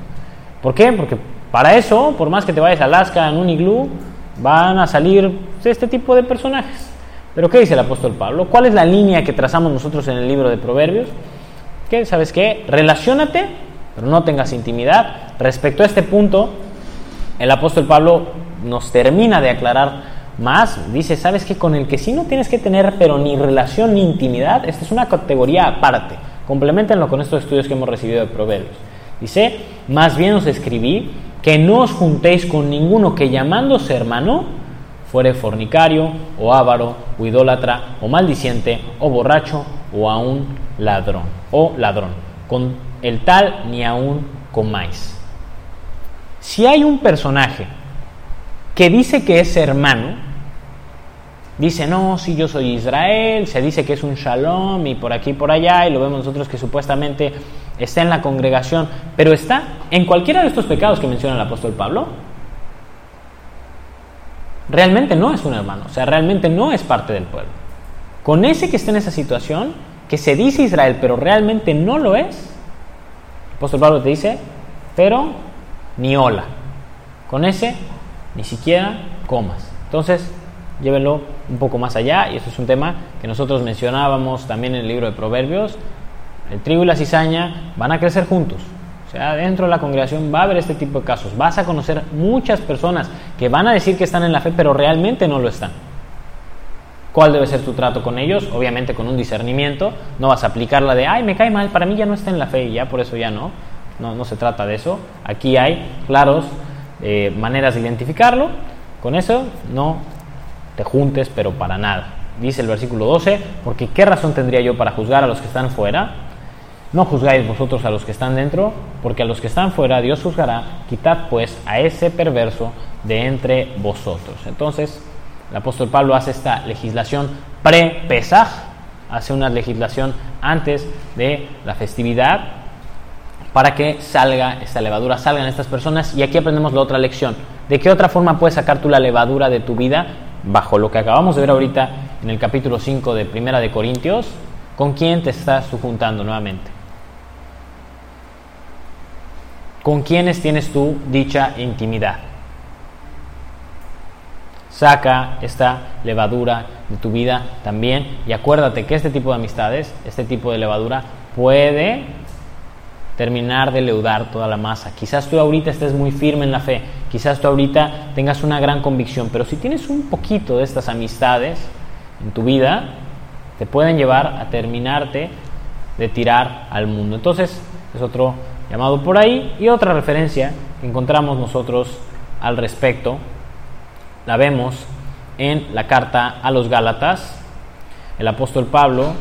¿Por qué? Porque para eso, por más que te vayas a Alaska en un iglú, van a salir este tipo de personajes. Pero ¿qué dice el apóstol Pablo? ¿Cuál es la línea que trazamos nosotros en el libro de Proverbios? ¿Qué? ¿Sabes qué? Relaciónate, pero no tengas intimidad. Respecto a este punto, el apóstol Pablo nos termina de aclarar más. Dice, ¿sabes qué? Con el que sí no tienes que tener, pero ni relación ni intimidad, esta es una categoría aparte. Complementenlo con estos estudios que hemos recibido de Proverbios. Dice, más bien os escribí que no os juntéis con ninguno que llamándose hermano fuere fornicario o avaro o idólatra o maldiciente o borracho o aún ladrón o ladrón. Con el tal ni aún comáis. Si hay un personaje que dice que es hermano, dice, no, si yo soy Israel, se dice que es un shalom y por aquí y por allá, y lo vemos nosotros que supuestamente está en la congregación, pero está en cualquiera de estos pecados que menciona el apóstol Pablo, realmente no es un hermano, o sea, realmente no es parte del pueblo. Con ese que está en esa situación, que se dice Israel, pero realmente no lo es, el apóstol Pablo te dice, pero ni hola. Con ese, ni siquiera comas. Entonces, llévenlo un poco más allá, y esto es un tema que nosotros mencionábamos también en el libro de Proverbios, el trigo y la cizaña van a crecer juntos. O sea, dentro de la congregación va a haber este tipo de casos. Vas a conocer muchas personas que van a decir que están en la fe, pero realmente no lo están. ¿Cuál debe ser tu trato con ellos? Obviamente con un discernimiento. No vas a aplicar la de, ay, me cae mal, para mí ya no está en la fe y ya por eso ya no. No, no se trata de eso. Aquí hay claros eh, maneras de identificarlo. Con eso no te juntes, pero para nada. Dice el versículo 12, porque ¿qué razón tendría yo para juzgar a los que están fuera? No juzgáis vosotros a los que están dentro, porque a los que están fuera Dios juzgará. Quitad pues a ese perverso de entre vosotros. Entonces, el apóstol Pablo hace esta legislación pre-Pesaj, hace una legislación antes de la festividad para que salga esta levadura, salgan estas personas. Y aquí aprendemos la otra lección. ¿De qué otra forma puedes sacar tú la levadura de tu vida? Bajo lo que acabamos de ver ahorita en el capítulo 5 de Primera de Corintios, ¿con quién te estás tú juntando nuevamente? ¿Con quiénes tienes tú dicha intimidad? Saca esta levadura de tu vida también y acuérdate que este tipo de amistades, este tipo de levadura puede terminar de leudar toda la masa. Quizás tú ahorita estés muy firme en la fe, quizás tú ahorita tengas una gran convicción, pero si tienes un poquito de estas amistades en tu vida, te pueden llevar a terminarte de tirar al mundo. Entonces, es otro llamado por ahí. Y otra referencia que encontramos nosotros al respecto, la vemos en la carta a los Gálatas. El apóstol Pablo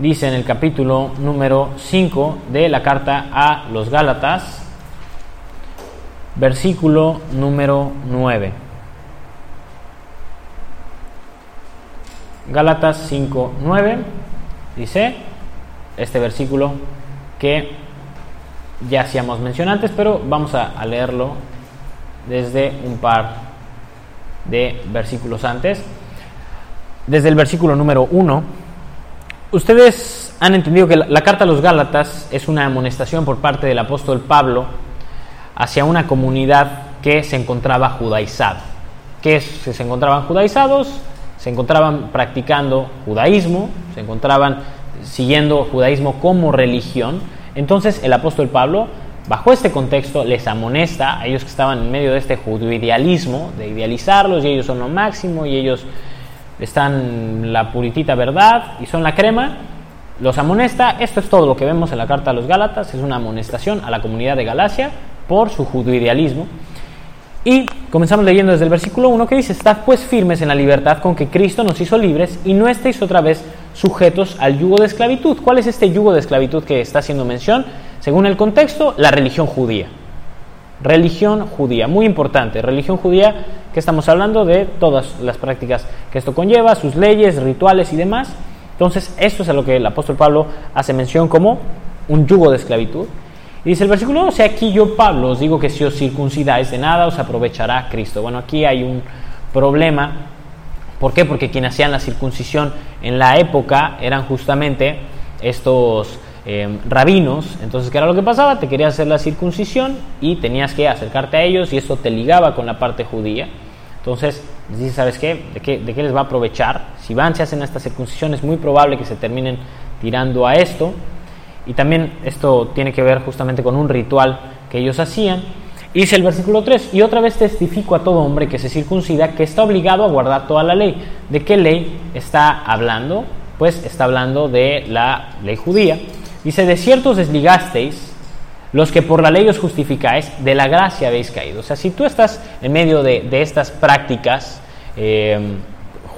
dice en el capítulo número 5 de la carta a los Gálatas, versículo número 9. Gálatas 5, 9 dice este versículo que ya hacíamos mención antes, pero vamos a, leerlo desde un par de versículos antes. desde el versículo número 1, ustedes han entendido que la, carta a los Gálatas es una amonestación por parte del apóstol Pablo hacia una comunidad que se encontraba judaizada. que es? se encontraban judaizados? Se encontraban practicando judaísmo, se encontraban siguiendo judaísmo como religión. Entonces el apóstol Pablo, bajo este contexto, les amonesta a ellos que estaban en medio de este judio-idealismo, de idealizarlos y ellos son lo máximo y ellos están la puritita verdad y son la crema, los amonesta. Esto es todo lo que vemos en la carta a los Gálatas, es una amonestación a la comunidad de Galacia por su judio-idealismo. Y comenzamos leyendo desde el versículo 1 que dice, Estad pues firmes en la libertad con que Cristo nos hizo libres y no estéis otra vez sujetos al yugo de esclavitud. ¿Cuál es este yugo de esclavitud que está haciendo mención? Según el contexto, la religión judía. Religión judía, muy importante. Religión judía, que estamos hablando de todas las prácticas que esto conlleva, sus leyes, rituales y demás. Entonces, esto es a lo que el apóstol Pablo hace mención como un yugo de esclavitud. Y dice el versículo 12, aquí yo Pablo os digo que si os circuncidáis de nada os aprovechará Cristo. Bueno, aquí hay un problema. ¿Por qué? Porque quienes hacían la circuncisión en la época eran justamente estos eh, rabinos. Entonces, ¿qué era lo que pasaba? Te querías hacer la circuncisión y tenías que acercarte a ellos y eso te ligaba con la parte judía. Entonces, dice, ¿sabes qué? ¿De, qué? ¿De qué les va a aprovechar? Si van, se hacen esta circuncisión, es muy probable que se terminen tirando a esto. Y también esto tiene que ver justamente con un ritual que ellos hacían. Dice el versículo 3, y otra vez testifico a todo hombre que se circuncida que está obligado a guardar toda la ley. ¿De qué ley está hablando? Pues está hablando de la ley judía. Dice, de ciertos desligasteis los que por la ley os justificáis, de la gracia habéis caído. O sea, si tú estás en medio de, de estas prácticas eh,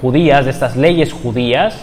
judías, de estas leyes judías,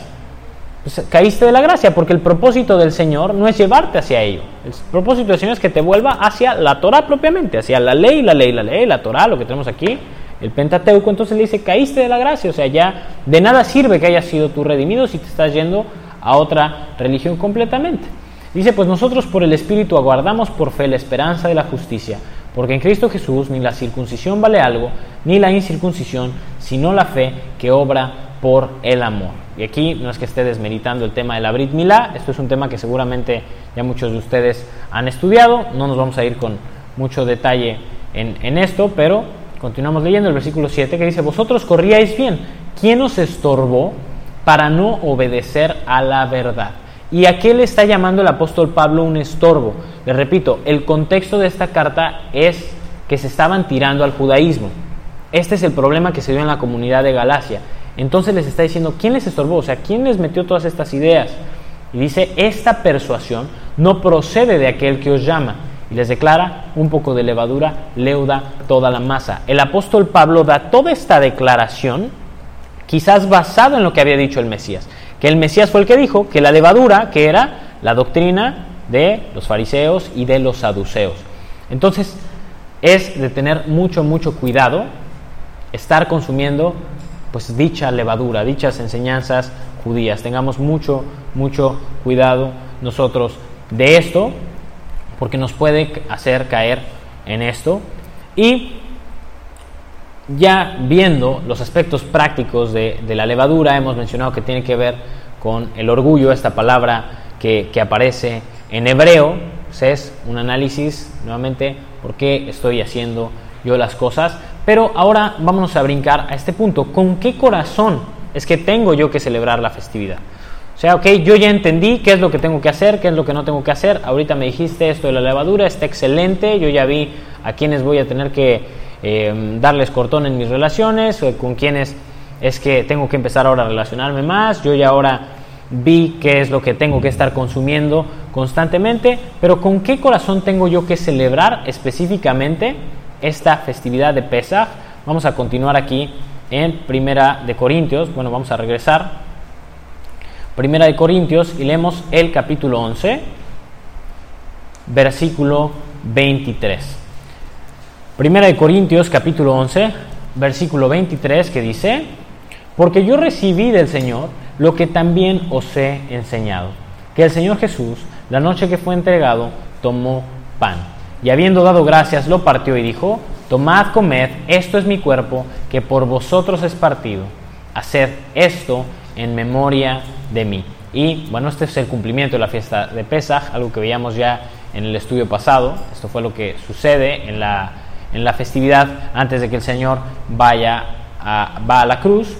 pues caíste de la gracia, porque el propósito del Señor no es llevarte hacia ello. El propósito del Señor es que te vuelva hacia la Torah propiamente, hacia la ley, la ley, la ley, la Torah, lo que tenemos aquí, el Pentateuco. Entonces le dice, caíste de la gracia, o sea, ya de nada sirve que hayas sido tú redimido si te estás yendo a otra religión completamente. Dice, pues nosotros por el Espíritu aguardamos por fe la esperanza de la justicia, porque en Cristo Jesús ni la circuncisión vale algo, ni la incircuncisión, sino la fe que obra por el amor. Y aquí no es que esté desmeritando el tema de la Brit Milá, esto es un tema que seguramente ya muchos de ustedes han estudiado, no nos vamos a ir con mucho detalle en, en esto, pero continuamos leyendo el versículo 7 que dice, vosotros corríais bien, ¿quién os estorbó para no obedecer a la verdad? ¿Y a qué le está llamando el apóstol Pablo un estorbo? Les repito, el contexto de esta carta es que se estaban tirando al judaísmo. Este es el problema que se dio en la comunidad de Galacia. Entonces les está diciendo, ¿quién les estorbó? O sea, ¿quién les metió todas estas ideas? Y dice, esta persuasión no procede de aquel que os llama. Y les declara, un poco de levadura leuda toda la masa. El apóstol Pablo da toda esta declaración, quizás basado en lo que había dicho el Mesías. Que el Mesías fue el que dijo que la levadura, que era la doctrina de los fariseos y de los saduceos. Entonces, es de tener mucho, mucho cuidado estar consumiendo pues dicha levadura, dichas enseñanzas judías. Tengamos mucho, mucho cuidado nosotros de esto, porque nos puede hacer caer en esto. Y ya viendo los aspectos prácticos de, la levadura, hemos mencionado que tiene que ver con el orgullo, esta palabra que, aparece en hebreo, es un análisis nuevamente por qué estoy haciendo yo las cosas. Pero ahora vamos a brincar a este punto. ¿Con qué corazón es que tengo yo que celebrar la festividad? O sea, ok, yo ya entendí qué es lo que tengo que hacer, qué es lo que no tengo que hacer. Ahorita me dijiste esto de la levadura, está excelente. Yo ya vi a quienes voy a tener que eh, darles cortón en mis relaciones, o con quienes es que tengo que empezar ahora a relacionarme más. Yo ya ahora vi qué es lo que tengo que estar consumiendo constantemente. Pero ¿con qué corazón tengo yo que celebrar específicamente? esta festividad de Pesach. Vamos a continuar aquí en Primera de Corintios. Bueno, vamos a regresar. Primera de Corintios y leemos el capítulo 11, versículo 23. Primera de Corintios capítulo 11, versículo 23 que dice, porque yo recibí del Señor lo que también os he enseñado, que el Señor Jesús, la noche que fue entregado, tomó pan y habiendo dado gracias, lo partió y dijo, Tomad, comed, esto es mi cuerpo, que por vosotros es partido. Haced esto en memoria de mí. Y bueno, este es el cumplimiento de la fiesta de Pesaj, algo que veíamos ya en el estudio pasado. Esto fue lo que sucede en la, en la festividad antes de que el Señor vaya a, va a la cruz.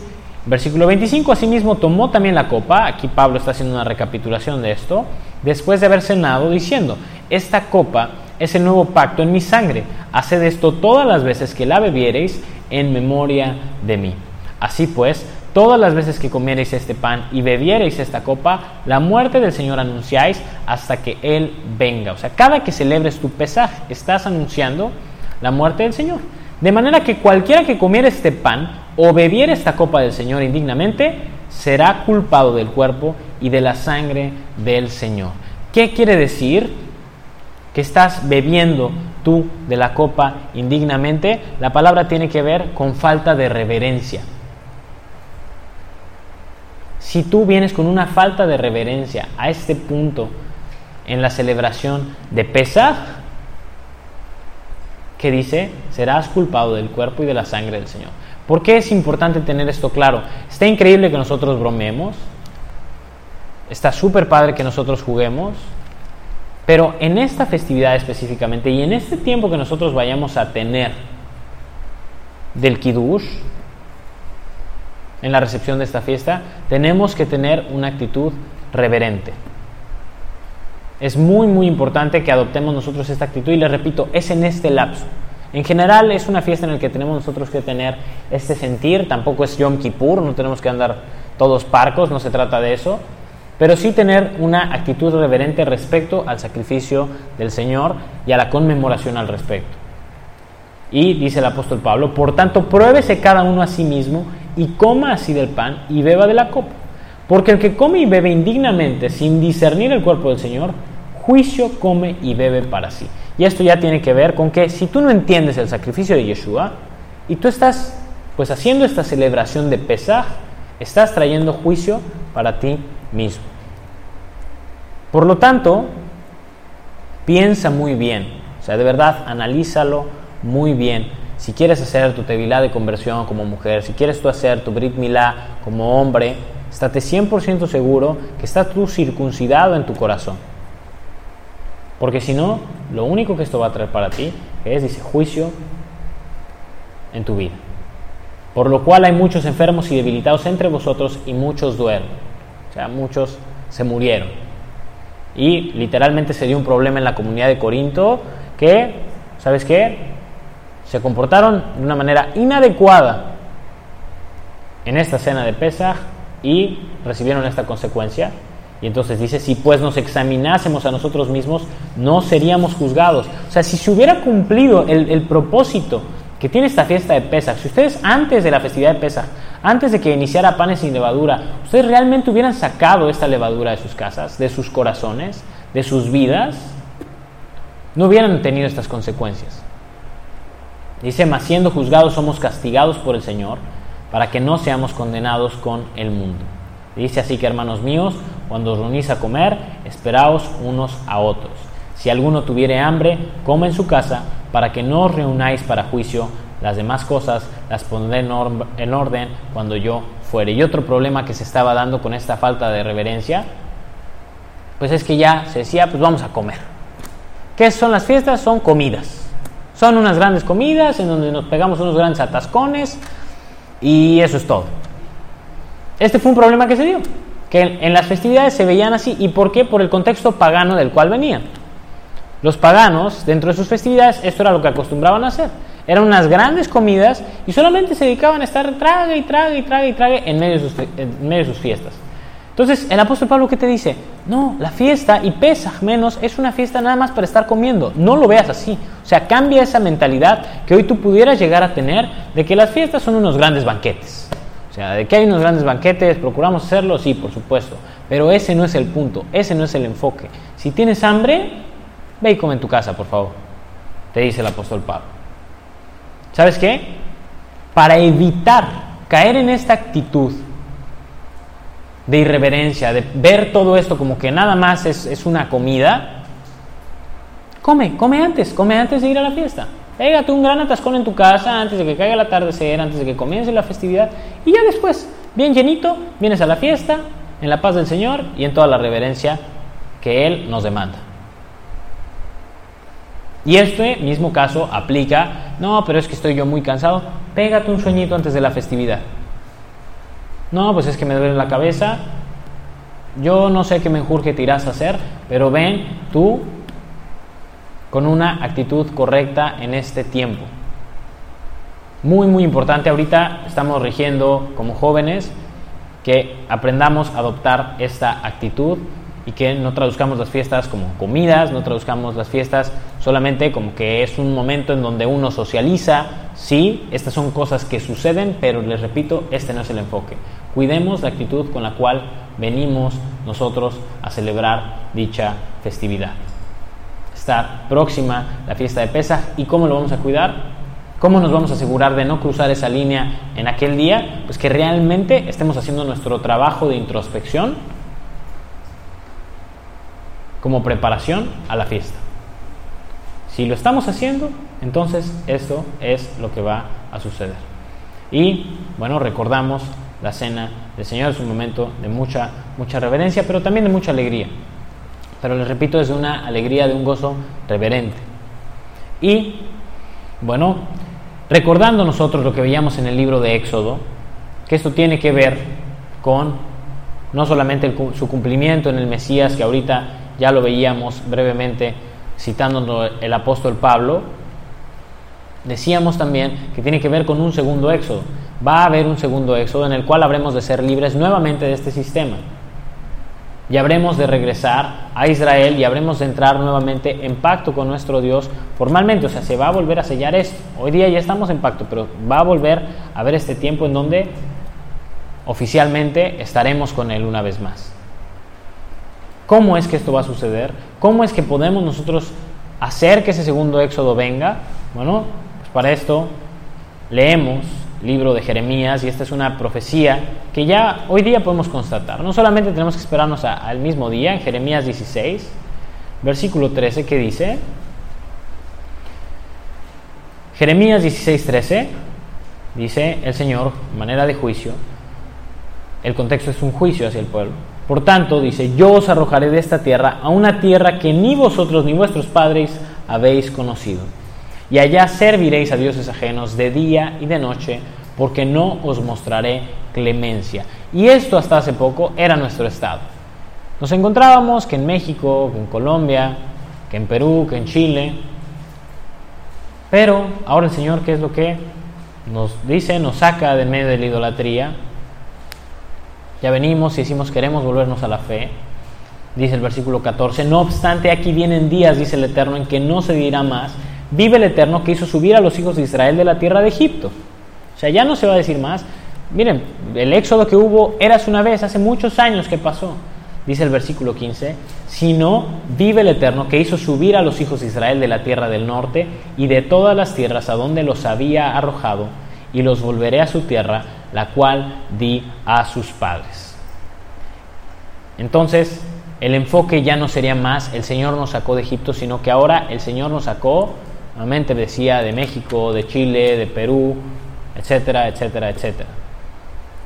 Versículo 25, asimismo tomó también la copa, aquí Pablo está haciendo una recapitulación de esto, después de haber cenado, diciendo, esta copa es el nuevo pacto en mi sangre, haced esto todas las veces que la bebiereis en memoria de mí. Así pues, Todas las veces que comiereis este pan y bebiereis esta copa, la muerte del Señor anunciáis hasta que Él venga. O sea, cada que celebres tu pesaje, estás anunciando la muerte del Señor. De manera que cualquiera que comiera este pan o bebiera esta copa del Señor indignamente, será culpado del cuerpo y de la sangre del Señor. ¿Qué quiere decir? Que estás bebiendo tú de la copa indignamente. La palabra tiene que ver con falta de reverencia. Si tú vienes con una falta de reverencia a este punto en la celebración de Pesaj, que dice, serás culpado del cuerpo y de la sangre del Señor. ¿Por qué es importante tener esto claro? Está increíble que nosotros bromemos, está súper padre que nosotros juguemos, pero en esta festividad específicamente y en este tiempo que nosotros vayamos a tener del Kiddush, en la recepción de esta fiesta, tenemos que tener una actitud reverente. Es muy, muy importante que adoptemos nosotros esta actitud y les repito, es en este lapso. En general es una fiesta en la que tenemos nosotros que tener este sentir, tampoco es Yom Kippur, no tenemos que andar todos parcos, no se trata de eso, pero sí tener una actitud reverente respecto al sacrificio del Señor y a la conmemoración al respecto. Y dice el apóstol Pablo, por tanto, pruébese cada uno a sí mismo y coma así del pan y beba de la copa. Porque el que come y bebe indignamente sin discernir el cuerpo del Señor, juicio come y bebe para sí. Y esto ya tiene que ver con que si tú no entiendes el sacrificio de Yeshua y tú estás pues haciendo esta celebración de Pesaj, estás trayendo juicio para ti mismo. Por lo tanto, piensa muy bien, o sea, de verdad, analízalo muy bien si quieres hacer tu tevilá de conversión como mujer, si quieres tú hacer tu brit milá como hombre, estate 100% seguro que estás tú circuncidado en tu corazón. Porque si no, lo único que esto va a traer para ti es, dice, juicio en tu vida. Por lo cual hay muchos enfermos y debilitados entre vosotros y muchos duermen. O sea, muchos se murieron. Y literalmente se dio un problema en la comunidad de Corinto que, ¿sabes qué? se comportaron de una manera inadecuada en esta cena de Pesaj y recibieron esta consecuencia. Y entonces dice, si pues nos examinásemos a nosotros mismos, no seríamos juzgados. O sea, si se hubiera cumplido el, propósito que tiene esta fiesta de Pesaj, si ustedes antes de la festividad de Pesaj, antes de que iniciara panes sin levadura, ustedes realmente hubieran sacado esta levadura de sus casas, de sus corazones, de sus vidas, no hubieran tenido estas consecuencias. Dice, mas siendo juzgados somos castigados por el Señor para que no seamos condenados con el mundo. Dice así que, hermanos míos, cuando os reunís a comer, esperaos unos a otros. Si alguno tuviere hambre, coma en su casa, para que no os reunáis para juicio. Las demás cosas las pondré en orden cuando yo fuere. Y otro problema que se estaba dando con esta falta de reverencia, pues es que ya se decía, pues vamos a comer. ¿Qué son las fiestas? Son comidas. Son unas grandes comidas en donde nos pegamos unos grandes atascones y eso es todo. Este fue un problema que se dio, que en las festividades se veían así. ¿Y por qué? Por el contexto pagano del cual venían. Los paganos, dentro de sus festividades, esto era lo que acostumbraban hacer. Eran unas grandes comidas y solamente se dedicaban a estar trague y trague y trague y trague en medio de sus, fiestas. Entonces, el apóstol Pablo, ¿qué te dice? No, la fiesta y pesa menos es una fiesta nada más para estar comiendo. No lo veas así. O sea, cambia esa mentalidad que hoy tú pudieras llegar a tener de que las fiestas son unos grandes banquetes. O sea, de que hay unos grandes banquetes, procuramos hacerlo, sí, por supuesto. Pero ese no es el punto, ese no es el enfoque. Si tienes hambre, ve y come en tu casa, por favor. Te dice el apóstol Pablo. ¿Sabes qué? Para evitar caer en esta actitud de irreverencia, de ver todo esto como que nada más es, una comida, come, come antes, come antes de ir a la fiesta. Pégate un gran atascón en tu casa antes de que caiga el atardecer, antes de que comience la festividad. Y ya después, bien llenito, vienes a la fiesta, en la paz del Señor y en toda la reverencia que Él nos demanda. Y este mismo caso aplica, no, pero es que estoy yo muy cansado, pégate un sueñito antes de la festividad. No, pues es que me duele la cabeza, yo no sé qué me enjurge te irás a hacer, pero ven tú con una actitud correcta en este tiempo. Muy, muy importante, ahorita estamos rigiendo como jóvenes que aprendamos a adoptar esta actitud y que no traduzcamos las fiestas como comidas, no traduzcamos las fiestas solamente como que es un momento en donde uno socializa. Sí, estas son cosas que suceden, pero les repito, este no es el enfoque. Cuidemos la actitud con la cual venimos nosotros a celebrar dicha festividad. Está próxima la fiesta de Pesaj y cómo lo vamos a cuidar? ¿Cómo nos vamos a asegurar de no cruzar esa línea en aquel día? Pues que realmente estemos haciendo nuestro trabajo de introspección como preparación a la fiesta. Si lo estamos haciendo, entonces esto es lo que va a suceder. Y bueno, recordamos la cena del Señor, es un momento de mucha, mucha reverencia, pero también de mucha alegría. Pero les repito, es una alegría, de un gozo reverente. Y bueno, recordando nosotros lo que veíamos en el libro de Éxodo, que esto tiene que ver con no solamente su cumplimiento en el Mesías, que ahorita ya lo veíamos brevemente citando el apóstol Pablo, decíamos también que tiene que ver con un segundo éxodo. Va a haber un segundo éxodo en el cual habremos de ser libres nuevamente de este sistema y habremos de regresar a Israel y habremos de entrar nuevamente en pacto con nuestro Dios formalmente. O sea, se va a volver a sellar esto. Hoy día ya estamos en pacto, pero va a volver a haber este tiempo en donde oficialmente estaremos con Él una vez más. ¿Cómo es que esto va a suceder? ¿Cómo es que podemos nosotros hacer que ese segundo éxodo venga? Bueno, pues para esto leemos libro de Jeremías y esta es una profecía que ya hoy día podemos constatar. No solamente tenemos que esperarnos al mismo día, en Jeremías 16, versículo 13, que dice, Jeremías 16, 13, dice el Señor, manera de juicio, el contexto es un juicio hacia el pueblo. Por tanto, dice, yo os arrojaré de esta tierra a una tierra que ni vosotros ni vuestros padres habéis conocido y allá serviréis a dioses ajenos de día y de noche, porque no os mostraré clemencia. Y esto hasta hace poco era nuestro estado. Nos encontrábamos que en México, que en Colombia, que en Perú, que en Chile, pero ahora el Señor, ¿qué es lo que nos dice? Nos saca de medio de la idolatría. Ya venimos y decimos queremos volvernos a la fe. Dice el versículo 14, no obstante aquí vienen días, dice el Eterno, en que no se dirá más, vive el Eterno que hizo subir a los hijos de Israel de la tierra de Egipto. O sea, ya no se va a decir más. Miren, el éxodo que hubo eras una vez, hace muchos años que pasó. Dice el versículo 15, sino vive el Eterno que hizo subir a los hijos de Israel de la tierra del norte y de todas las tierras a donde los había arrojado, y los volveré a su tierra, la cual di a sus padres. Entonces, el enfoque ya no sería más el Señor nos sacó de Egipto, sino que ahora el Señor nos sacó Decía de México, de Chile, de Perú, etcétera, etcétera, etcétera.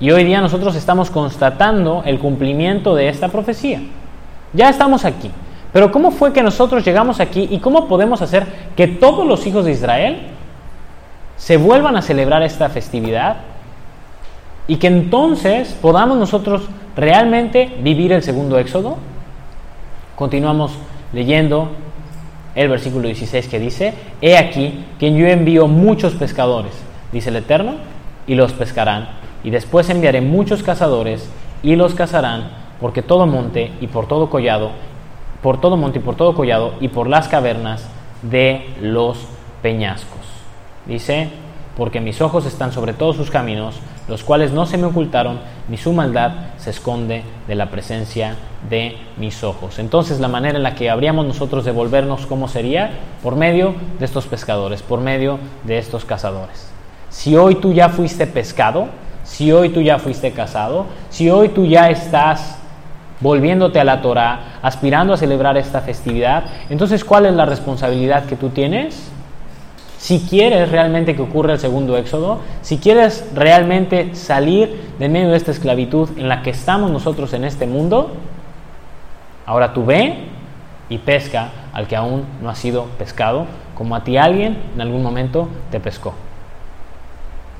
Y hoy día nosotros estamos constatando el cumplimiento de esta profecía. Ya estamos aquí. Pero ¿cómo fue que nosotros llegamos aquí y cómo podemos hacer que todos los hijos de Israel se vuelvan a celebrar esta festividad y que entonces podamos nosotros realmente vivir el segundo éxodo? Continuamos leyendo el versículo 16 que dice, He aquí que yo envío muchos pescadores, dice el Eterno, y los pescarán, y después enviaré muchos cazadores, y los cazarán, porque todo monte y por todo collado, por todo monte y por todo collado, y por las cavernas de los peñascos. Dice, porque mis ojos están sobre todos sus caminos, los cuales no se me ocultaron, ni su maldad se esconde de la presencia de mis ojos. Entonces la manera en la que habríamos nosotros de volvernos, ¿cómo sería? Por medio de estos pescadores, por medio de estos cazadores. Si hoy tú ya fuiste pescado, si hoy tú ya fuiste cazado, si hoy tú ya estás volviéndote a la Torah, aspirando a celebrar esta festividad, entonces ¿cuál es la responsabilidad que tú tienes? Si quieres realmente que ocurra el segundo éxodo, si quieres realmente salir de medio de esta esclavitud en la que estamos nosotros en este mundo, ahora tú ve y pesca al que aún no ha sido pescado, como a ti alguien en algún momento te pescó.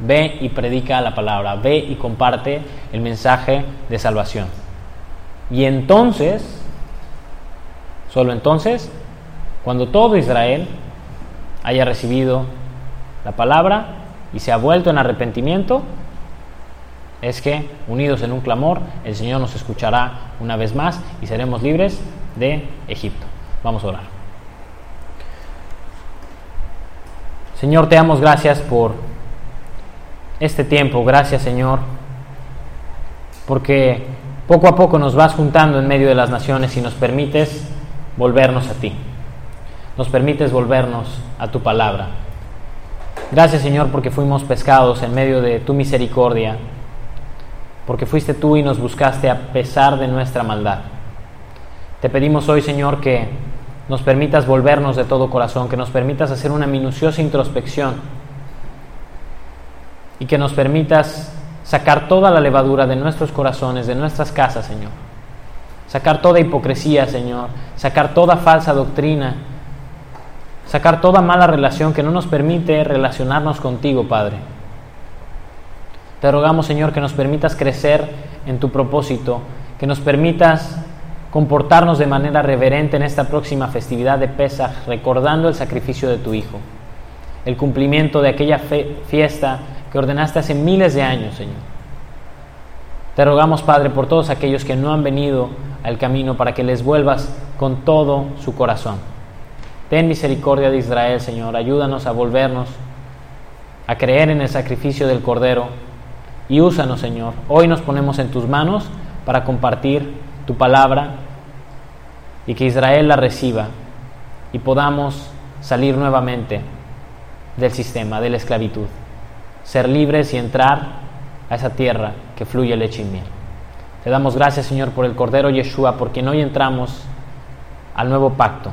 Ve y predica la palabra, ve y comparte el mensaje de salvación. Y entonces, solo entonces, cuando todo Israel haya recibido la palabra y se ha vuelto en arrepentimiento, es que, unidos en un clamor, el Señor nos escuchará una vez más y seremos libres de Egipto. Vamos a orar. Señor, te damos gracias por este tiempo. Gracias, Señor, porque poco a poco nos vas juntando en medio de las naciones y nos permites volvernos a ti nos permites volvernos a tu palabra. Gracias Señor porque fuimos pescados en medio de tu misericordia, porque fuiste tú y nos buscaste a pesar de nuestra maldad. Te pedimos hoy Señor que nos permitas volvernos de todo corazón, que nos permitas hacer una minuciosa introspección y que nos permitas sacar toda la levadura de nuestros corazones, de nuestras casas, Señor. Sacar toda hipocresía, Señor. Sacar toda falsa doctrina sacar toda mala relación que no nos permite relacionarnos contigo, Padre. Te rogamos, Señor, que nos permitas crecer en tu propósito, que nos permitas comportarnos de manera reverente en esta próxima festividad de Pesaj, recordando el sacrificio de tu Hijo, el cumplimiento de aquella fiesta que ordenaste hace miles de años, Señor. Te rogamos, Padre, por todos aquellos que no han venido al camino, para que les vuelvas con todo su corazón. Ten misericordia de Israel, Señor. Ayúdanos a volvernos, a creer en el sacrificio del Cordero. Y úsanos, Señor. Hoy nos ponemos en tus manos para compartir tu palabra y que Israel la reciba y podamos salir nuevamente del sistema, de la esclavitud. Ser libres y entrar a esa tierra que fluye leche y miel. Te damos gracias, Señor, por el Cordero Yeshua, porque hoy entramos al nuevo pacto